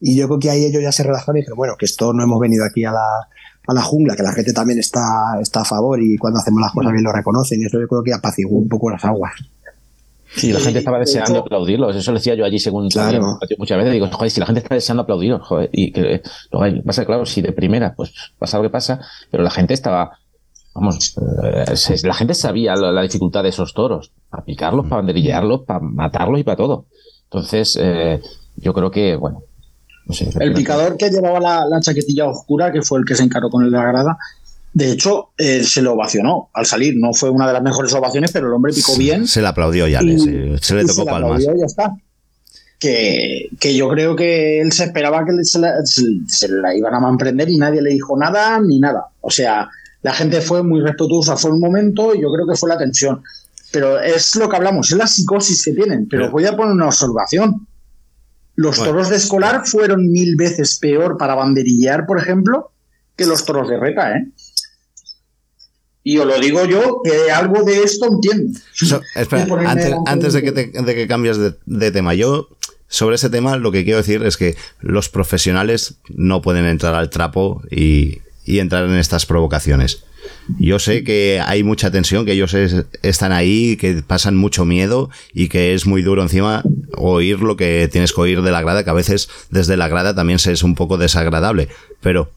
Y yo creo que ahí ellos ya se relajaron y dijeron, bueno, que esto no hemos venido aquí a la, a la jungla, que la gente también está, está a favor y cuando hacemos las cosas bien lo reconocen. Y eso yo creo que apaciguó un poco las aguas. Sí, la gente estaba de deseando hecho- aplaudirlos. Eso lo decía yo allí según Claro. muchas veces. Digo, joder, si la gente está deseando aplaudiros, joder, y que luego hay- pasa, claro, si de primera, pues pasa lo que pasa, pero la gente estaba, vamos, eh, la gente sabía la, la dificultad de esos toros, para picarlos, para banderillearlos, para matarlos y para todo. Entonces, eh, yo creo que, bueno, no sé. El picador que llevaba la, la chaquetilla oscura, que fue el que se encaró con el de la grada, de hecho, eh, se lo ovacionó al salir. No fue una de las mejores ovaciones, pero el hombre picó bien. Se le aplaudió ya, Y- se, se le tocó la palmas. aplaudió y ya está. Que, que yo creo que él se esperaba que se la, se, se la iban a manprender y nadie le dijo nada ni nada. O sea, la gente fue muy respetuosa, fue un momento y yo creo que fue la tensión. Pero es lo que hablamos, es la psicosis que tienen. Pero Pero- voy a poner una observación. Los Bueno. toros de escolar fueron mil veces peor para banderillear, por ejemplo, que los toros de reta, ¿eh? Y os lo digo yo, que algo de esto entiendo. So- espera, antes, de de- que, te- de que cambies de, de tema, yo sobre ese tema lo que quiero decir es que los profesionales no pueden entrar al trapo y, y entrar en estas provocaciones. Yo sé que hay mucha tensión, que ellos es- están ahí, que pasan mucho miedo y que es muy duro encima oír lo que tienes que oír de la grada, que a veces desde la grada también se es un poco desagradable, pero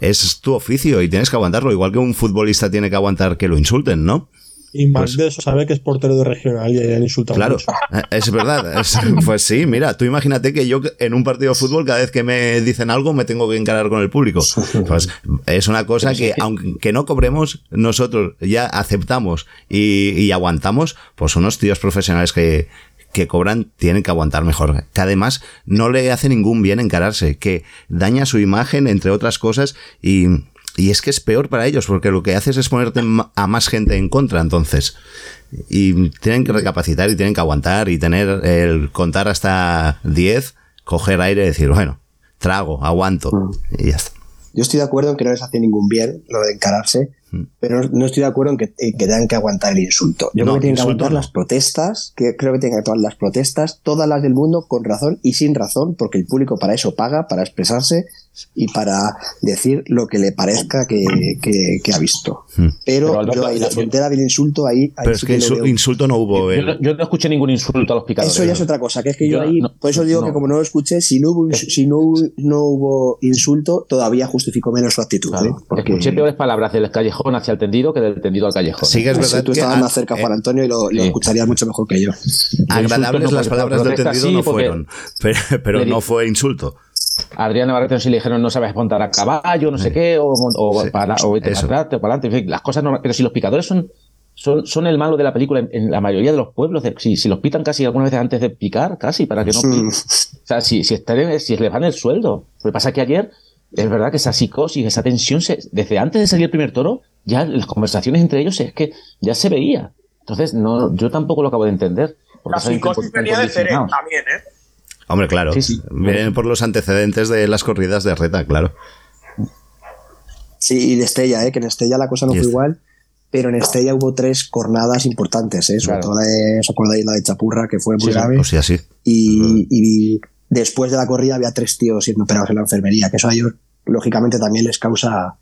es tu oficio y tienes que aguantarlo, igual que un futbolista tiene que aguantar que lo insulten, ¿no? Y más Pues- de eso sabe que es portero de regional y le han insultado Claro, mucho. eh, es verdad. es- pues sí, mira, tú imagínate que yo en un partido de fútbol, cada vez que me dicen algo, me tengo que encarar con el público. Pues es una cosa que, aunque no cobremos, nosotros ya aceptamos y, y aguantamos, pues unos tíos profesionales que, que cobran tienen que aguantar mejor. Que además no le hace ningún bien encararse, que daña su imagen, entre otras cosas, y, y es que es peor para ellos, porque lo que haces es ponerte a más gente en contra, entonces. Y tienen que recapacitar y tienen que aguantar y tener el contar hasta 10, coger aire y decir, bueno, trago, aguanto. Y ya está. Yo estoy de acuerdo en que no les hace ningún bien lo de encararse, Mm. Pero no estoy de acuerdo en que, en que tengan que aguantar el insulto. Yo No, creo que tienen que aguantar no. las protestas, que creo que tienen que actuar las protestas, todas las del mundo, con razón y sin razón, porque el público para eso paga, para expresarse y para decir lo que le parezca que, que- que ha visto. Mm. Pero, Pero, Alberto, yo ahí, la yo- frontera del insulto, ahí, ahí Pero es que insu- insulto no hubo. El- no- yo no escuché ningún insulto a los picadores. Eso ya es otra cosa, que es que yo, Yo ahí, no- por eso digo no. que como no lo escuché, si no hubo, si no, hubo- no hubo insulto, todavía justificó menos su actitud. Claro. ¿eh? Porque Escuché peores palabras del callejón hacia el tendido que del tendido al callejón. Sí que es verdad tú que estabas más cerca, Juan eh, Antonio, y lo, escucharías mucho mejor que yo. agradables las palabras del tendido sí, no fueron, pero, no fue insulto. A Adrián Navarrete sí le dijeron no sabes montar a caballo, no sé qué, o, o, Sí, para, o vete eso. para atrás, para adelante, en fin, las cosas normales. Pero si los picadores son, son, son el malo de la película en, en la mayoría de los pueblos, de- si, si los pitan casi algunas veces antes de picar, casi, para que no piquen. O sea, si, si, estén- si les van el sueldo. Lo que pasa es que ayer, es verdad que esa psicosis, esa tensión, se- desde antes de salir el primer toro, ya las conversaciones entre ellos es que ya se veía. Entonces, no, yo tampoco lo acabo de entender. La psicosis están venía de Ceren condicionados. también, ¿eh? Hombre, claro. Sí, sí. Vienen por los antecedentes de las corridas de reta, claro. Sí, y de Estella, ¿eh? que en Estella la cosa no fue igual, pero en Estella hubo tres cornadas importantes, ¿eh? sobre todo la de, ¿os acordáis la de Chapurra, que fue muy Sí, sí. grave? Sí. y, y después de la corrida había tres tíos siendo operados en la enfermería, que eso a ellos lógicamente también les causa,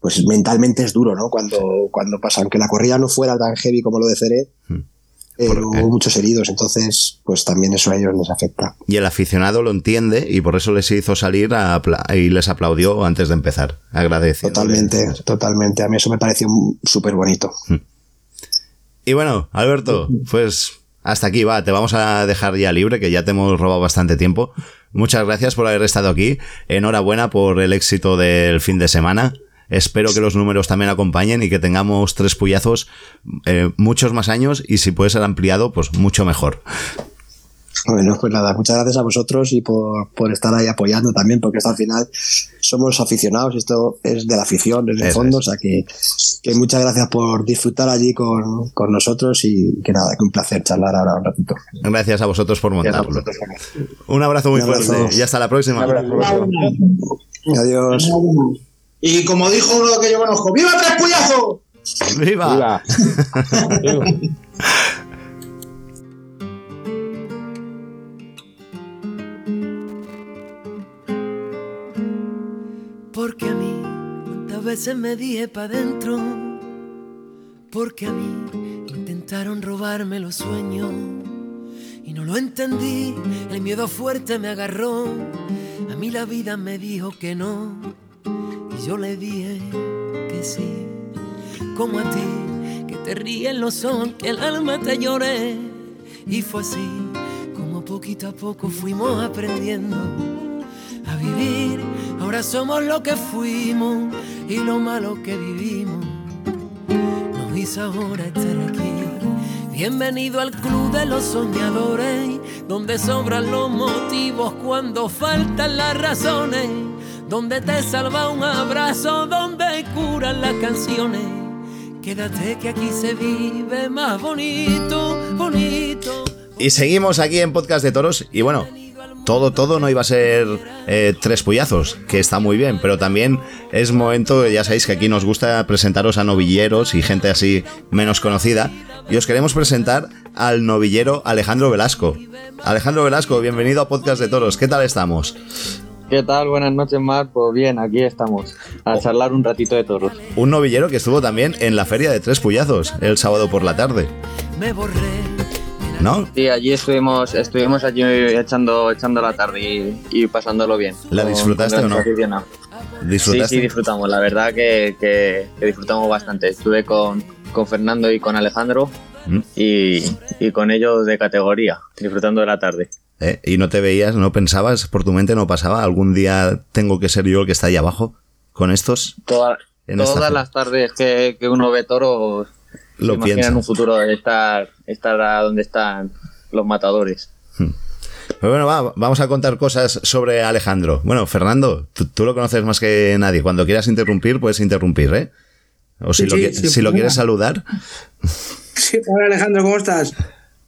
pues mentalmente es duro, ¿no? Cuando, cuando pasa, aunque la corrida no fuera tan heavy como lo de Cere, pero hubo muchos heridos, entonces pues también eso a ellos les afecta. Y el aficionado lo entiende y por eso les hizo salir a y les aplaudió antes de empezar. Agradecido. Totalmente, totalmente. A mí eso me pareció súper bonito. Y bueno, Alberto, pues hasta aquí va, te vamos a dejar ya libre, que ya te hemos robado bastante tiempo. Muchas gracias por haber estado aquí. Enhorabuena por el éxito del fin de semana. Espero que los números también acompañen y que tengamos tres puyazos eh, muchos más años y si puede ser ampliado, pues mucho mejor. Bueno, pues nada, muchas gracias a vosotros y por, por estar ahí apoyando también, porque esto al final somos aficionados, esto es de la afición, en el fondo, o sea que, que muchas gracias por disfrutar allí con, con nosotros y que nada, que un placer charlar ahora un ratito. Gracias a vosotros por montarlo. Un abrazo muy Un abrazo. fuerte y hasta la próxima. Adiós. Y como dijo uno que yo conozco, ¡Viva Tres Puyazo! ¡Viva! Porque a mí, cuántas veces me dije pa' dentro. Porque a mí intentaron robarme los sueños. Y no lo entendí, el miedo fuerte me agarró. A mí la vida me dijo que no. Y yo le dije que sí. Como a ti, que te ríen los ojos, que el alma te lloré. Y fue así, como poquito a poco fuimos aprendiendo a vivir. Ahora somos lo que fuimos y lo malo que vivimos. Nos hizo ahora estar aquí. Bienvenido al club de los soñadores, donde sobran los motivos cuando faltan las razones, donde te salva un abrazo, donde curan las canciones. Quédate que aquí se vive más bonito, bonito. Y seguimos aquí en Podcast de Toros. Y bueno, todo, todo no iba a ser eh, tres puyazos, que está muy bien, pero también es momento, ya sabéis que aquí nos gusta presentaros a novilleros y gente así menos conocida. Y os queremos presentar al novillero Alejandro Velasco. Alejandro Velasco, bienvenido a Podcast de Toros. ¿Qué tal estamos? ¿Qué tal? Buenas noches, Mar. Pues bien, aquí estamos, a charlar un ratito de toros. Un novillero que estuvo también en la feria de tres puyazos el sábado por la tarde. Me borré. ¿No? Sí, allí estuvimos, estuvimos allí echando, echando la tarde y, y pasándolo bien. ¿La disfrutaste o no? Sí, sí, disfrutamos. La verdad que, que- que disfrutamos bastante. Estuve con, con Fernando y con Alejandro ¿Mm? y, y con ellos de categoría, disfrutando de la tarde. ¿Eh? Y no te veías, no pensabas, por tu mente no pasaba, algún día tengo que ser yo el que está ahí abajo con estos. Toda- En esta todas las tardes que, que uno ve toros, Lo se imagina piensa. en un futuro estar, estar a donde están los matadores. Pero bueno, va, vamos a contar cosas sobre Alejandro. Bueno, Fernando, tú, tú lo conoces más que nadie. Cuando quieras interrumpir, puedes interrumpir, ¿eh? O si, Sí, lo, sí, quieres saludar. Sí, hola Alejandro, ¿cómo estás?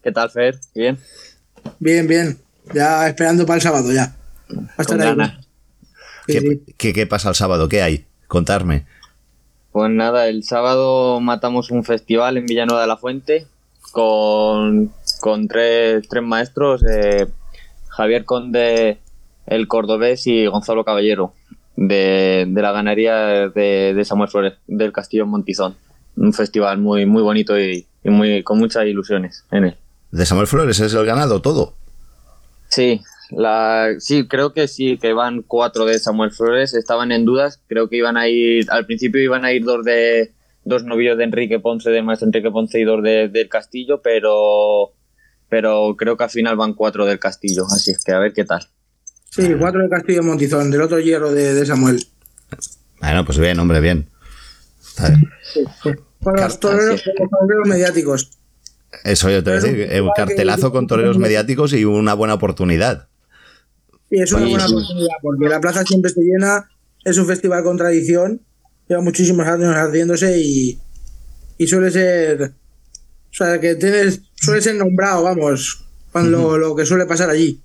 ¿Qué tal, Fer? ¿Bien? Bien, bien. Ya esperando para el sábado, ya. Va a estar Con ahí. ganas. Sí, sí. ¿Qué, qué pasa el sábado? ¿Qué hay? Contarme. Pues nada, el sábado matamos un festival en Villanueva de la Fuente con, con tres, tres maestros, eh, Javier Conde, el cordobés y Gonzalo Caballero, de, de la ganadería de, de Samuel Flores, del Castillo en Montizón. Un festival muy, muy bonito y, y muy, con muchas ilusiones en él. De Samuel Flores es el ganado, todo. Sí, la, sí, creo que sí, que van cuatro de Samuel Flores, estaban en dudas, creo que iban a ir, al principio iban a ir dos de dos novillos de Enrique Ponce, del maestro Enrique Ponce y dos de- del Castillo, pero pero creo que al final van cuatro del Castillo, así es que a ver qué tal. Sí, cuatro de Castillo Montizón, del otro hierro de, de Samuel. Bueno, pues bien, hombre, bien. Con los toreros mediáticos. Eso yo te voy a decir, eh, cartelazo con toreros mediáticos y una buena oportunidad. Y es una Sí, buena sí. oportunidad, porque la plaza siempre se llena, es un festival con tradición, lleva muchísimos años haciéndose y, y suele ser. O sea, que tienes, suele ser nombrado, vamos, cuando lo, lo que suele pasar allí.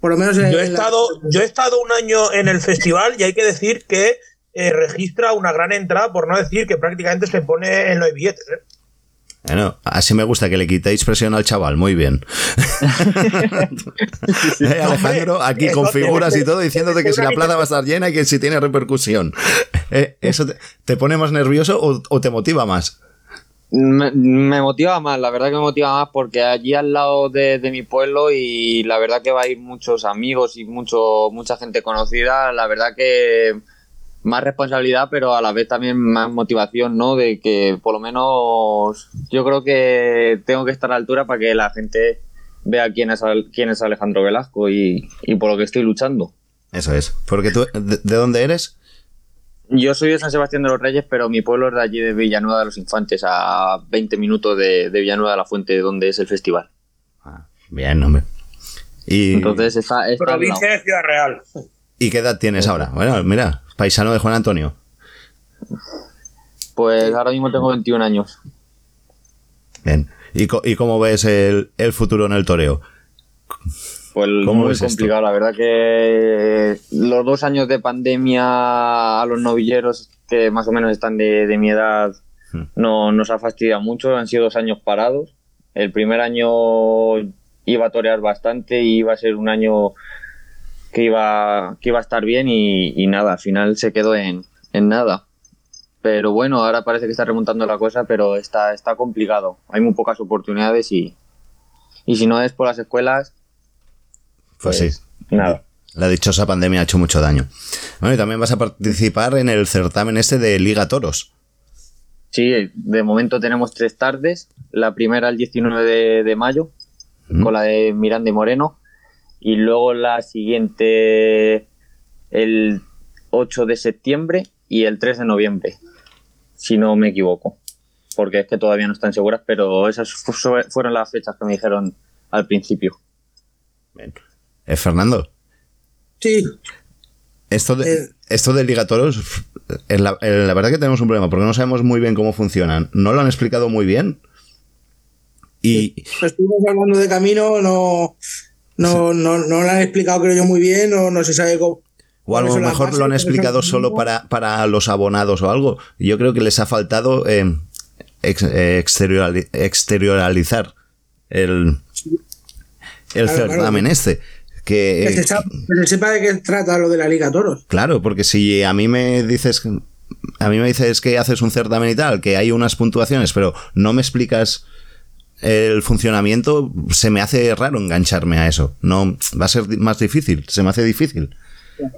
Por lo menos en, Yo he en la- estado, yo he estado un año en el festival y hay que decir que eh, registra una gran entrada, por no decir que prácticamente se pone en los billetes. ¿eh? Bueno, así me gusta que le quitéis presión al chaval, muy bien. Eh, Alejandro, aquí con figuras y todo diciéndote que si la plaza va a estar llena y que si tiene repercusión. Eh, ¿Eso te, te pone más nervioso o, o te motiva más? Me, me motiva más, la verdad que me motiva más porque allí al lado de, de mi pueblo y la verdad que va a ir muchos amigos y mucho mucha gente conocida, la verdad que más responsabilidad pero a la vez también más motivación, ¿no? De que por lo menos yo creo que tengo que estar a la altura para que la gente vea quién es, quién es Alejandro Velasco y, y por lo que estoy luchando. Eso es. Porque tú, ¿de, de dónde eres? Yo soy de San Sebastián de los Reyes, pero mi pueblo es de allí de Villanueva de los Infantes, a 20 minutos de, de Villanueva de la Fuente, donde es el festival. Bien, hombre. ¿Y, Entonces está, está. Provincia de Ciudad Real. ¿Y qué edad tienes ahora? Bueno, mira, paisano de Juan Antonio. Pues ahora mismo tengo 21 años. Bien. ¿Y, co- y cómo ves el, el futuro en el toreo? Pues ¿Cómo muy esto? complicado, la verdad que los dos años de pandemia a los novilleros que más o menos están de, de mi edad Hmm. no nos ha fastidiado mucho, han sido dos años parados. El primer año iba a torear bastante y iba a ser un año que iba, que iba a estar bien y, y nada, al final se quedó en, en nada. Pero bueno, ahora parece que está remontando la cosa, pero está, está complicado. Hay muy pocas oportunidades y, y si no es por las escuelas, Pues, Pues, sí. nada. La dichosa pandemia ha hecho mucho daño. Bueno, y también vas a participar en el certamen este de Liga Toros. Sí, de momento tenemos tres tardes. La primera el 19 de, de mayo, con la de Miranda y Moreno. Y luego la siguiente el 8 de septiembre y el 3 de noviembre, si no me equivoco. Porque es que todavía no están seguras, pero esas fu- fueron las fechas que me dijeron al principio. Eh, Fernando, Sí, esto de, Eh. esto de Liga Toros, la, eh, la verdad que tenemos un problema porque no sabemos muy bien cómo funcionan. No lo han explicado muy bien. Y estuvimos hablando de camino, no, no, no, no lo han explicado, creo yo, muy bien, o no se sabe cómo. o a lo mejor lo han explicado solo para, para los abonados o algo. Yo creo que les ha faltado eh, ex- eh, exteriorali- exteriorizar el, el Claro, claro. certamen este. Que, Que se, que se sepa de qué trata lo de la Liga Toros. Claro, porque si a mí me dices a mí me dices que haces un certamen y tal, que hay unas puntuaciones, pero no me explicas el funcionamiento, se me hace raro engancharme a eso. No va a ser más difícil, se me hace difícil.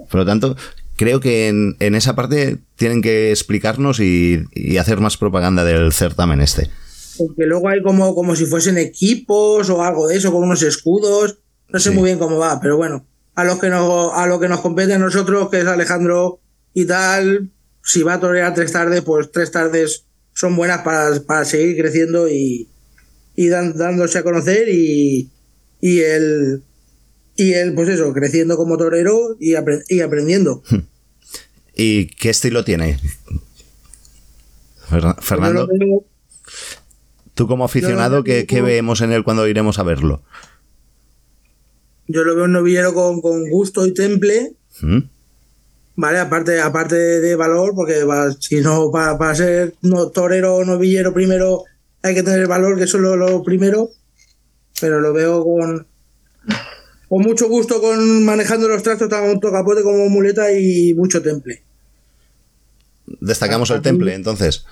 Por lo tanto, creo que en, en esa parte tienen que explicarnos y, y hacer más propaganda del certamen este. Porque luego hay como, como si fuesen equipos o algo de eso, con unos escudos. No sé Sí. muy bien cómo va, pero bueno. A los que nos, a lo que nos compete a nosotros, que es Alejandro y tal, si va a torear tres tardes, pues tres tardes son buenas para, para seguir creciendo y, y dan- dándose a conocer y, y el y él, pues eso, creciendo como torero y, apre- y aprendiendo. ¿Y qué estilo tiene? Fer- Fernando, veo- tú como aficionado, ¿qué, qué vemos en él cuando iremos a verlo? yo lo veo un novillero con, con gusto y temple, ¿Mm? ¿vale? Aparte, aparte de valor, porque va- si no, para, para ser no, torero o novillero primero hay que tener valor, que eso es lo, lo primero, pero lo veo con, con mucho gusto con manejando los trastos tanto capote como muleta y mucho temple. Destacamos el temple, entonces.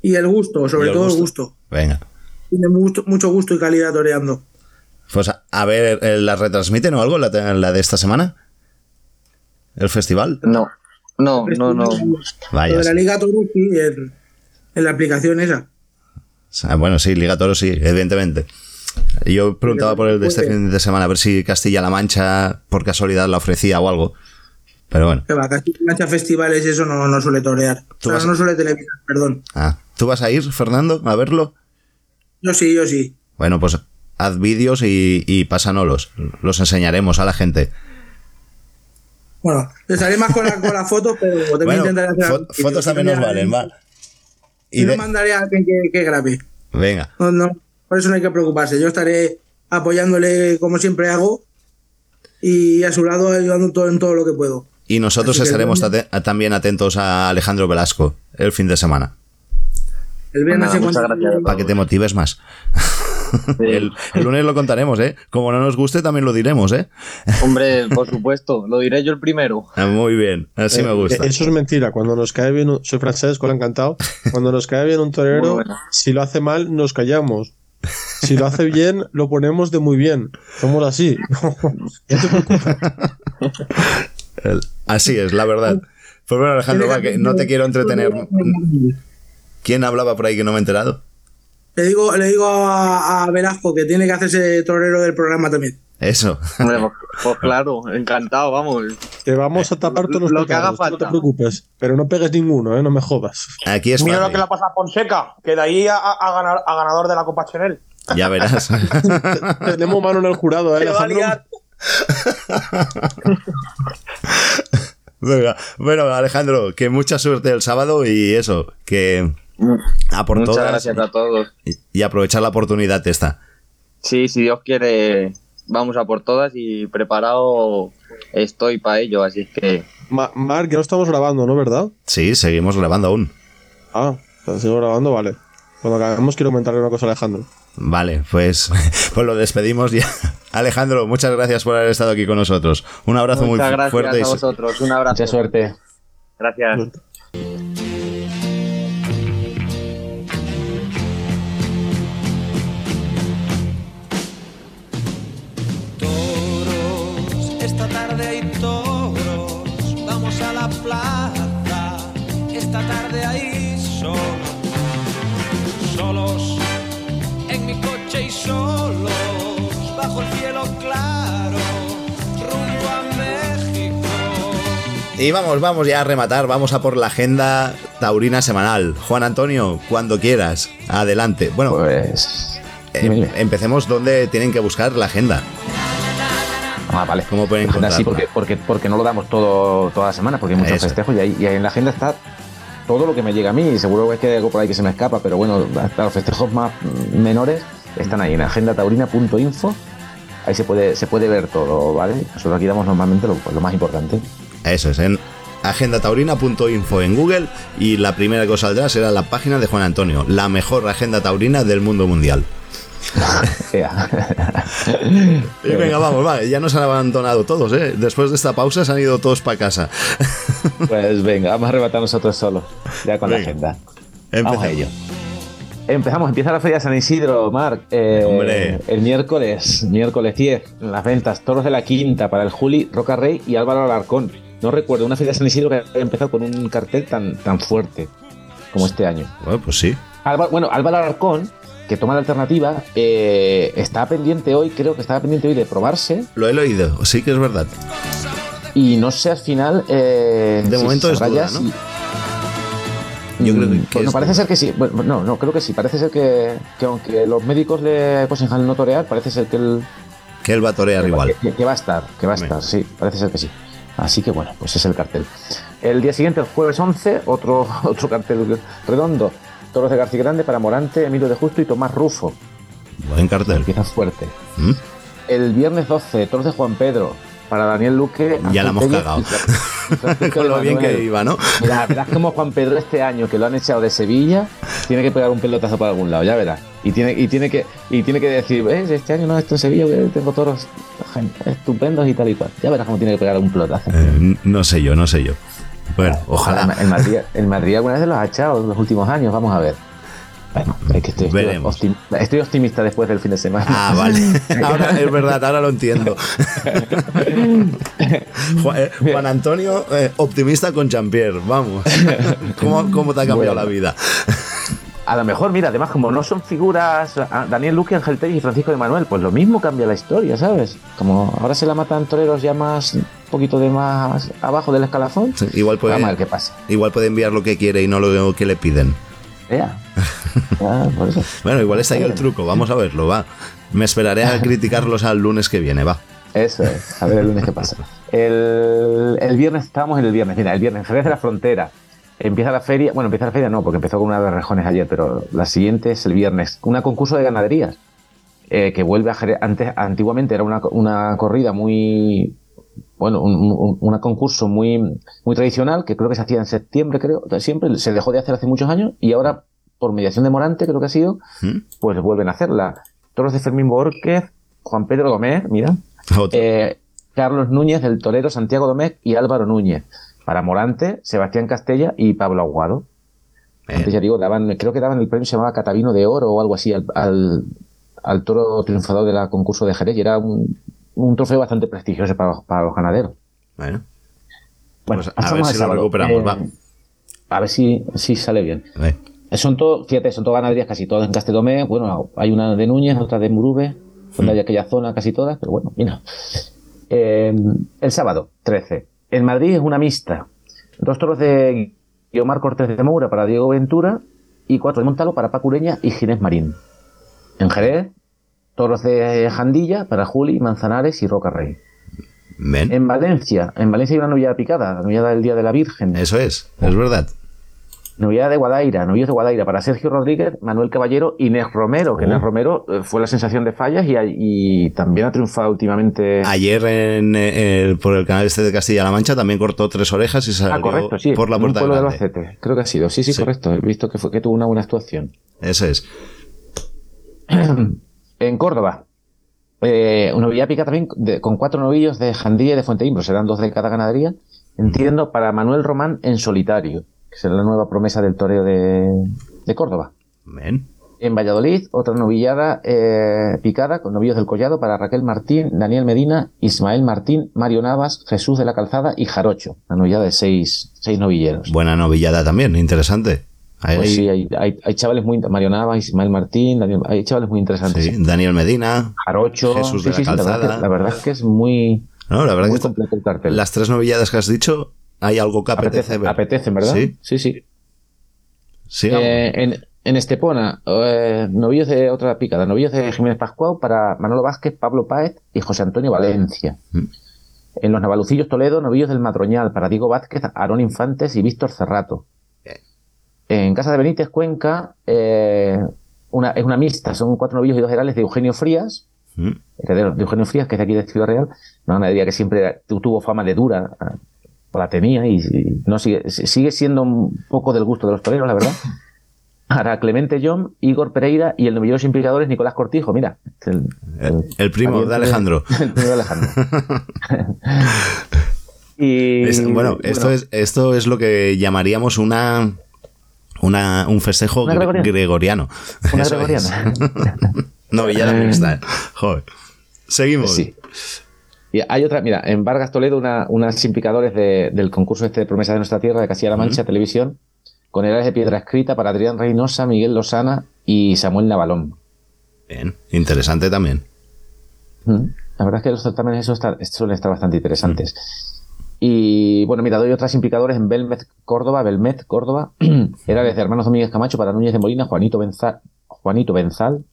Y el gusto, sobre el todo gusto. el gusto. Venga. Tiene mucho, mucho gusto y calidad toreando. Pues a, a ver, eh, ¿la retransmiten o algo la, la de esta semana? ¿El festival? No, no, no, no. Vaya. Lo de la. Liga Toro, sí, en, la aplicación esa. Ah, Bueno, sí, Liga Toro sí, evidentemente. Yo preguntaba por el de este fin de semana, a ver si Castilla-La Mancha por casualidad la ofrecía o algo. Pero bueno. Que va, casi plancha festivales eso no, no suele torear. O Tú sea, vas- no suele televisar, perdón. Ah, ¿Tú vas a ir, Fernando, a verlo? Yo sí, yo sí. Bueno, pues haz vídeos y, y pásanoslos. Los enseñaremos a la gente. Bueno, estaré más con, la, con las fotos, pero también Bueno, intentaré hacer fo- fotos también nos valen, va. Y no de- mandaré a alguien que, que grabe. Venga. No, no, por eso no hay que preocuparse. Yo estaré apoyándole como siempre hago y a su lado ayudando todo, en todo lo que puedo. Y nosotros Así estaremos también atentos a Alejandro Velasco el fin de semana. El viernes Nada, se muchas cuenta- gracias. Para que te motives más. El, el lunes lo contaremos, ¿eh? Como no nos guste, también lo diremos, ¿eh? Hombre, por supuesto, lo diré yo el primero. Ah, Muy bien, así Eh, me gusta. eh, Eso es mentira. Cuando nos cae bien, un- soy francés, con encantado. Cuando nos cae bien un torero, bueno. si lo hace mal, nos callamos. Si lo hace bien, lo ponemos de muy bien. Somos así. No te preocupes. El- así es, la verdad. Pues bueno, Alejandro, va, que no te quiero entretener. ¿Quién hablaba por ahí que no me he enterado? Le digo, le digo a, a Velasco que tiene que hacerse torero del programa también. Eso. Hombre, pues, pues claro, encantado, vamos. Te vamos a tapar todos los Lo que haga pecados, No te preocupes. Pero no pegues ninguno, ¿eh? No me jodas. Aquí es Mira lo que le pasa a Fonseca, que de ahí a, ganar, a ganador de la Copa Chanel. Ya verás. Tenemos mano en el jurado, ¿eh, Se va a Alejandro? liar. Venga, Bueno, Alejandro, que mucha suerte el sábado y eso, que a por Muchas todas gracias a todos. y- y aprovechar la oportunidad esta. Sí, si Dios quiere, vamos a por todas y preparado estoy para ello, así que Ma- Marc, que no estamos grabando, ¿no? ¿Verdad? Sí, seguimos grabando aún. Ah, seguimos grabando, vale. Cuando acabemos quiero comentarle una cosa a Alejandro. Vale, pues, pues lo despedimos ya. Alejandro, muchas gracias por haber estado aquí con nosotros. Un abrazo muy muchas gracias fuerte. y a vosotros. Un abrazo. Mucha suerte. Gracias. Y vamos, vamos ya a rematar, vamos a por la agenda taurina semanal. Juan Antonio, cuando quieras, adelante. Bueno, Pues. em- dime. empecemos donde tienen que buscar la agenda. Ah, vale. ¿Cómo pueden Agenda encontrarla? sí, porque, porque, porque no lo damos todo toda la semana, porque hay muchos Eso. festejos y ahí, y ahí en la agenda está todo lo que me llega a mí. Y seguro es que hay algo por ahí que se me escapa, pero bueno, hasta los festejos más menores están ahí en agendataurina.info. Ahí se puede, se puede ver todo, ¿vale? Nosotros aquí damos normalmente lo, lo más importante. Eso es, en agendataurina.info en Google y la primera que os saldrá será la página de Juan Antonio, la mejor agenda taurina del mundo mundial. Y venga, vamos, va, ya nos han abandonado todos, ¿eh? Después de esta pausa se han ido todos para casa. Pues venga, vamos a arrebatar nosotros solos, ya con la agenda. Vamos a ello. Empezamos, empieza la Feria de San Isidro, Marc. Eh, Hombre. El miércoles, miércoles 10, en las ventas, Toros de la Quinta para el Juli, Roca Rey y Álvaro Alarcón. No recuerdo una Feria de San Isidro que haya empezado con un cartel tan, tan fuerte como este año. Bueno, pues sí. Álvaro- bueno, Álvaro Alarcón, que toma la alternativa, eh, está pendiente hoy, creo que estaba pendiente hoy de probarse Lo he oído, sí que es verdad. y no sé al final. eh, De si momento es duda, ¿no? si- Yo creo que- Mm, que bueno, es parece ser que sí. Bueno, no, no, creo que sí. Parece ser que, que aunque los médicos le aconsejan no torear, parece ser que él Que él va a torear igual. que, que va a estar, que va a Hombre. estar, sí, parece ser que sí. Así que bueno, pues es el cartel. El día siguiente, el jueves 11, otro, otro cartel redondo. Toros de García Grande para Morante, Emilio de Justo y Tomás Rufo. Buen cartel. Empieza fuerte. ¿Mm? El viernes 12, Toros de Juan Pedro para Daniel Luque. Ya la hemos cagado. Con lo bien que iba, ¿no? Mira, la verdad es que como Juan Pedro este año que lo han echado de Sevilla, tiene que pegar un pelotazo para algún lado, ya verás. Y tiene, y tiene que, y tiene que decir, ¿ves? Este año no estoy en Sevilla, que tengo toros estupendos y tal y cual. Ya verás cómo tiene que pegar un pelotazo. Eh, no sé yo, no sé yo. Bueno, ojalá. El Madrid, el Madrid alguna vez lo ha echado en los últimos años, vamos a ver. Bueno, es que estoy, estoy, Veremos. optim- estoy optimista después del fin de semana. Ah, vale. Ahora es verdad, ahora lo entiendo. Juan, eh, Juan Antonio, eh, optimista con Jean-Pierre, vamos. ¿Cómo, cómo te ha cambiado Bueno. la vida? A lo mejor, mira, además, como no son figuras, ah, Daniel Luque, Ángel Tellez y Francisco de Manuel, pues lo mismo cambia la historia, ¿sabes? Como ahora se la matan toreros ya más, un poquito de más abajo del escalafón. Sí, igual puede, Vamos a ver qué pasa. igual puede enviar lo que quiere y no lo que le piden. Ea. Por eso. Bueno, igual está ahí el truco, vamos a verlo, va. Me esperaré a criticarlos al lunes que viene, va. Eso es, a ver el lunes qué pasa. El, el viernes, estábamos en el viernes, mira, el viernes, Jerez de la Frontera. Empieza la feria, bueno, empieza la feria no, porque empezó con una de rejones ayer, pero la siguiente es el viernes. Una concurso de ganaderías, eh, que vuelve a Jerez. Antes, antiguamente era una, una corrida muy bueno, un, un- un concurso muy, muy tradicional que creo que se hacía en septiembre, creo, siempre se dejó de hacer hace muchos años y ahora, por mediación de Morante, creo que ha sido, pues vuelven a hacerla. Toros de Fermín Borquez, Juan Pedro Gómez, mira, eh, Carlos Núñez del Torero, Santiago Domecq y Álvaro Núñez. Para Morante, Sebastián Castella y Pablo Aguado. Antes ya digo, daban, creo que daban el premio, se llamaba Catavino de Oro o algo así al, al, al toro triunfador del concurso de Jerez y era un, un trofeo bastante prestigioso para, los- para los ganaderos. Bueno. Bueno, Pues a pasamos ver si lo recuperamos, Eh, va. A ver si, si sale bien. Eh. Son todos, fíjate, son todas ganaderías casi todas en Castellomé. Bueno, hay una de Núñez, otra de Murube, donde hay aquella zona casi todas, pero bueno, mira. Eh, el sábado, 13. En Madrid es una mixta. Dos toros de Guiomar Cortés de Moura para Diego Ventura y cuatro de Montalo para Paco Ureña y Ginés Marín. En Jerez, toros de Jandilla para Juli, Manzanares y Roca Rey. En Valencia, en Valencia hay una novillada picada, la novillada del Día de la Virgen. Eso es, es verdad. Novillada de Guadaira, novillos de Guadaira para Sergio Rodríguez, Manuel Caballero y Nes Romero, que Oh. Nes Romero eh, fue la sensación de fallas y, y también ha triunfado últimamente. Ayer en, eh, el- por el canal este de Castilla-La Mancha también cortó tres orejas y salió Ah, correcto, sí. por la en un puerta pueblo de. Albacete. Creo que ha sido. Sí, sí, correcto. He visto que, fue, que tuvo una buena actuación. Eso es. en Córdoba, eh, una novilla pica también de- con cuatro novillos de Jandilla y de Fuenteimbro, serán dos de cada ganadería. Entiendo, para Manuel Román en solitario, que será la nueva promesa del toreo de, de Córdoba. En Valladolid, otra novillada eh, picada con novillos del collado para Raquel Martín, Daniel Medina, Ismael Martín, Mario Navas, Jesús de la Calzada y Jarocho. Una novillada de seis, seis novilleros. Buena novillada también, interesante. Ahí- Pues sí, hay, hay, hay chavales muy... Mario Navas, Ismael Martín, Daniel- hay chavales muy interesantes. sí, Daniel Medina, Jarocho, Jesús sí, de la sí, la verdad, Calzada. que, la verdad es que es muy, No, la verdad muy que completo el cartel. las tres novilladas que has dicho, hay algo que apetece, Apetece, ver. apetecen, ¿verdad? Sí, sí. sí. Eh, en, en Estepona, eh, novillos de otra picada, novillos de Jiménez Pascual para Manolo Vázquez, Pablo Páez y José Antonio Valencia. Mm. En los Navalucillos Toledo, novillos del Madroñal para Diego Vázquez, Aarón Infantes y Víctor Cerrato. En Casa de Benítez, Cuenca, eh, una, es una mixta, son cuatro novillos y dos herales de Eugenio Frías, Mm. heredero de Eugenio Frías, que es de aquí de Ciudad Real, una ganadería que siempre tu- tuvo fama de dura, o la tenía, y, y no sigue, sigue siendo un poco del gusto de los toreros, la verdad. Para Clemente John, Igor Pereira y el novillero sin picadores Nicolás Cortijo, mira. El, el- el primo de Alejandro. El primo de Alejandro. y Es- bueno, esto, bueno, es, esto es lo que llamaríamos una, una un festejo Una gre- gregoriana. gregoriano. Una Eso es. gregoriana. Mixta. Joder. Seguimos. Sí. Y hay otra, mira, en Vargas Toledo, una, unas de- del concurso este de Promesa de Nuestra Tierra de Castilla-La Mancha Televisión, con herales de piedra escrita para Adrián Reynosa, Miguel Lozana y Samuel Navalón. Bien, interesante también. La verdad es que los certámenes esos está- suelen estar bastante interesantes. Y bueno, mira, doy otras implicadores en Belmet, Córdoba, Belmet, Córdoba. Era desde Hermanos Domínguez Camacho para Núñez de Molina, Juanito Benzal, Juanito Benzal,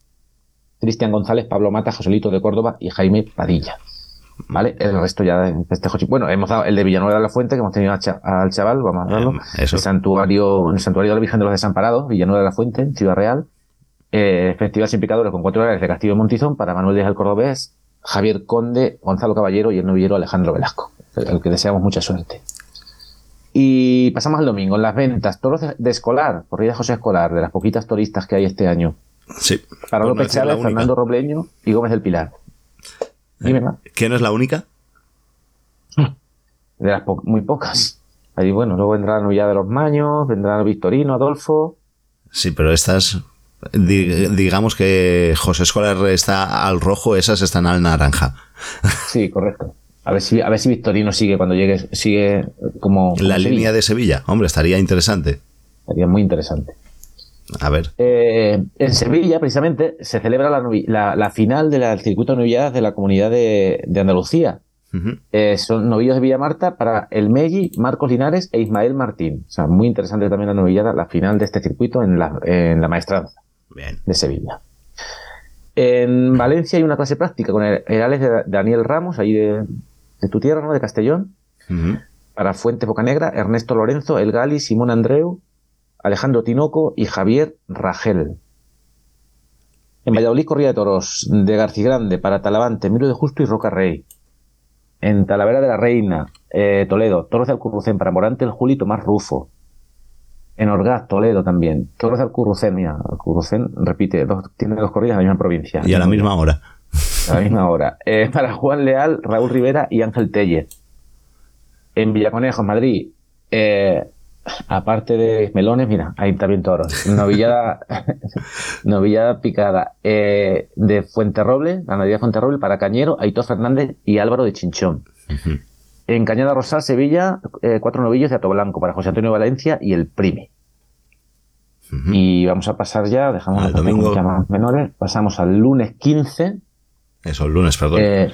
Cristian González, Pablo Mata, Joselito de Córdoba y Jaime Padilla. ¿Vale? El resto ya de festejo. chi- Bueno, hemos dado el de Villanueva de la Fuente, que hemos tenido al cha- al chaval, vamos a darlo. eso. El santuario, el santuario de la Virgen de los Desamparados, Villanueva de la Fuente, en Ciudad Real. Eh, Festival sin picadores con cuatro horarios de Castillo de Montizón para Manuel Díaz el Cordobés, Javier Conde, Gonzalo Caballero y el novillero Alejandro Velasco, al que deseamos mucha suerte. Y pasamos al domingo, en las ventas, toros de, Escolar, corrida José Escolar, de las poquitas toristas que hay este año. Sí. Para no López Chávez. Fernando Robleño y Gómez del Pilar. Dime más. ¿Quién es la única? De las po- muy pocas. Ahí, bueno, luego vendrá la de los Maños, vendrá Victorino, Adolfo. Sí, pero estas, di- digamos que José Escolar está al rojo, esas están al naranja. Sí, correcto. A ver si, a ver si Victorino sigue cuando llegue, sigue como. como La Sevilla. línea de Sevilla, hombre, estaría interesante. Sería muy interesante. A ver. Eh, en Sevilla, precisamente, se celebra la, novi- la- la final del circuito de novilladas de la comunidad de, de Andalucía. Eh, son novillos de Villa Marta para El Melli, Marcos Linares e Ismael Martín. O sea, muy interesante también la novillada, la final de este circuito en la, en la maestranza Bien. de Sevilla. En Valencia hay una clase práctica con el- herales de Daniel Ramos, ahí de, de tu tierra, ¿no? De Castellón. Para Fuentes Bocanegra, Ernesto Lorenzo, El Gali, Simón Andreu, Alejandro Tinoco y Javier Ragel. En Valladolid, corrida de toros de Garcigrande para Talavante, Miro de Justo y Roca Rey. En Talavera de la Reina, eh, Toledo, Toros de Alcurrucén para Morante, el Julito más Rufo. En Orgaz, Toledo también. Toros de Alcurrucén, mira, Alcurrucén repite, dos, tiene dos corridas en la misma provincia. Y a la misma hora. A la misma hora. Eh, para Juan Leal, Raúl Rivera y Ángel Tellez. En Villaconejos, Madrid, eh, aparte de melones, mira, hay también toros. Novillada, novillada picada. Eh, de Fuenterroble, la Navidad de Fuenterroble, para Cañero, Aitor Fernández y Álvaro de Chinchón. En Cañada Rosal, Sevilla, eh, cuatro novillos de Ato Blanco para José Antonio Valencia y el Primi. Y vamos a pasar ya, dejamos Al domingo. más menores, pasamos al lunes 15. Eso, el lunes, perdón. Eh,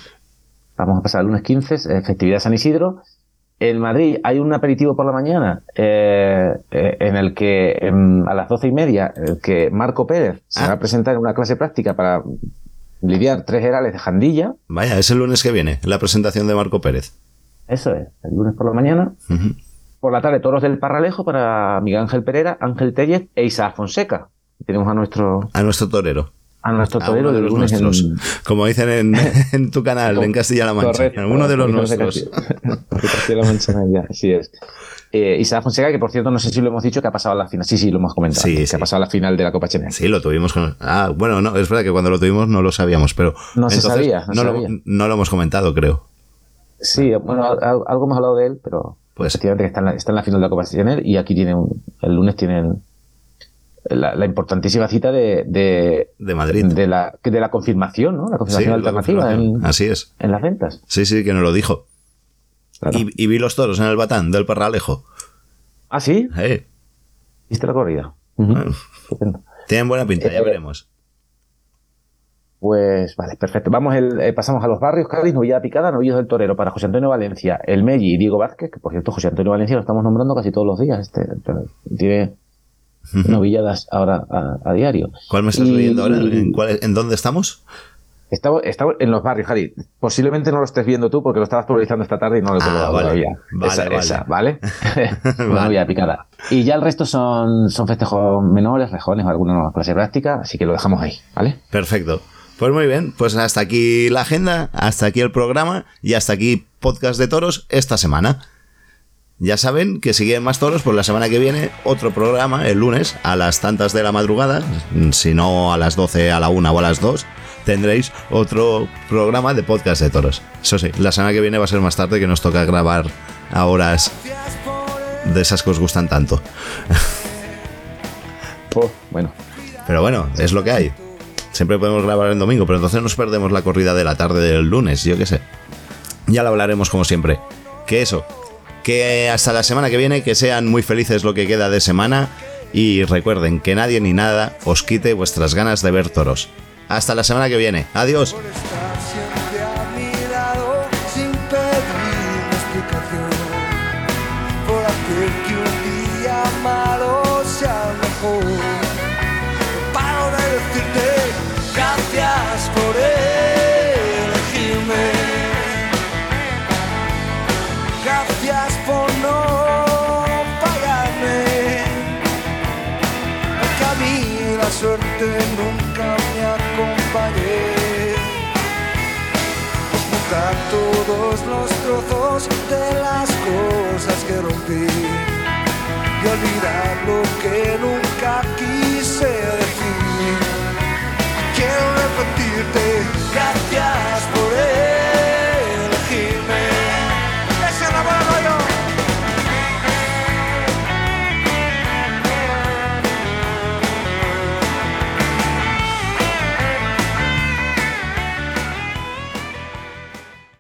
vamos a pasar al lunes 15, eh, festividad de San Isidro. En Madrid hay un aperitivo por la mañana eh, eh, en el que a las doce y media el que Marco Pérez se Ah. va a presentar en una clase práctica para lidiar tres herales de jandilla. Vaya, es el lunes que viene, la presentación de Marco Pérez. Eso es, el lunes por la mañana. Por la tarde, toros del Parralejo para Miguel Ángel Pereira, Ángel Tellez e Isaac Fonseca. Tenemos a nuestro, A nuestro torero. A nuestro torero de los lunes en, nuestros. Como dicen en, en tu canal, en Castilla-La Mancha. Correcto. Uno de los De nuestros. Castilla-La Mancha Media, así es. Eh, Isaac Fonseca, que por cierto, no sé si lo hemos dicho que ha pasado a la final. Sí, sí, lo hemos comentado. Sí, que sí. ha pasado a la final de la Copa Chenel. Sí, lo tuvimos con. Ah, bueno, no, es verdad que cuando lo tuvimos no lo sabíamos, pero. No se sabía, no lo, no lo hemos comentado, creo. Sí, bueno, al- algo hemos hablado de él, pero Pues- efectivamente que está en, la, está en la final de la Copa Chenel y aquí tiene un- el lunes tienen la, la importantísima cita de, de, De Madrid. de la, de la confirmación, ¿no? La confirmación Sí, la alternativa confirmación. en, Así es. en las ventas. Sí, sí, que nos lo dijo. Claro. Y, y vi los toros en el batán del Parralejo. ¿Ah, sí? Eh, ¿Viste la corrida? bueno, tienen buena pinta, ya Eh, veremos. Pues vale, perfecto. Vamos el, eh, pasamos a los barrios, Cádiz, Novilla Picada, Novillos del Torero para José Antonio Valencia, El Melli y Diego Vázquez, que por cierto José Antonio Valencia lo estamos nombrando casi todos los días. Este, novilladas ahora a, a diario. ¿Cuál me estás y- leyendo ahora? ¿En, cuál- ¿En dónde estamos? Estamos, estamos en los barrios, Jari. Posiblemente no lo estés viendo tú porque lo estabas publicando esta tarde y no lo he Ah, vale. todavía. Vale, esa, vale. esa, ¿vale? Vale. novilla picada. Y ya el resto son, son festejos menores, rejones o alguna clase práctica, así que lo dejamos ahí, ¿vale? Perfecto. Pues muy bien, pues hasta aquí la agenda, hasta aquí el programa y hasta aquí podcast de toros esta semana. Ya saben que si quieren más toros, pues la semana que viene otro programa, el lunes, a las tantas de la madrugada, si no a las 12, a la 1 o a las 2, tendréis otro programa de podcast de toros. Eso sí, la semana que viene va a ser más tarde que nos toca grabar a horas de esas que os gustan tanto. Pues, bueno, Pero bueno, es lo que hay. Siempre podemos grabar el domingo, pero entonces nos perdemos la corrida de la tarde del lunes, yo qué sé. Ya lo hablaremos como siempre. Que eso, que hasta la semana que viene, que sean muy felices lo que queda de semana y recuerden que nadie ni nada os quite vuestras ganas de ver toros. Hasta la semana que viene. Adiós. Rompí y olvidar lo que nunca quise decir. Quiero repetirte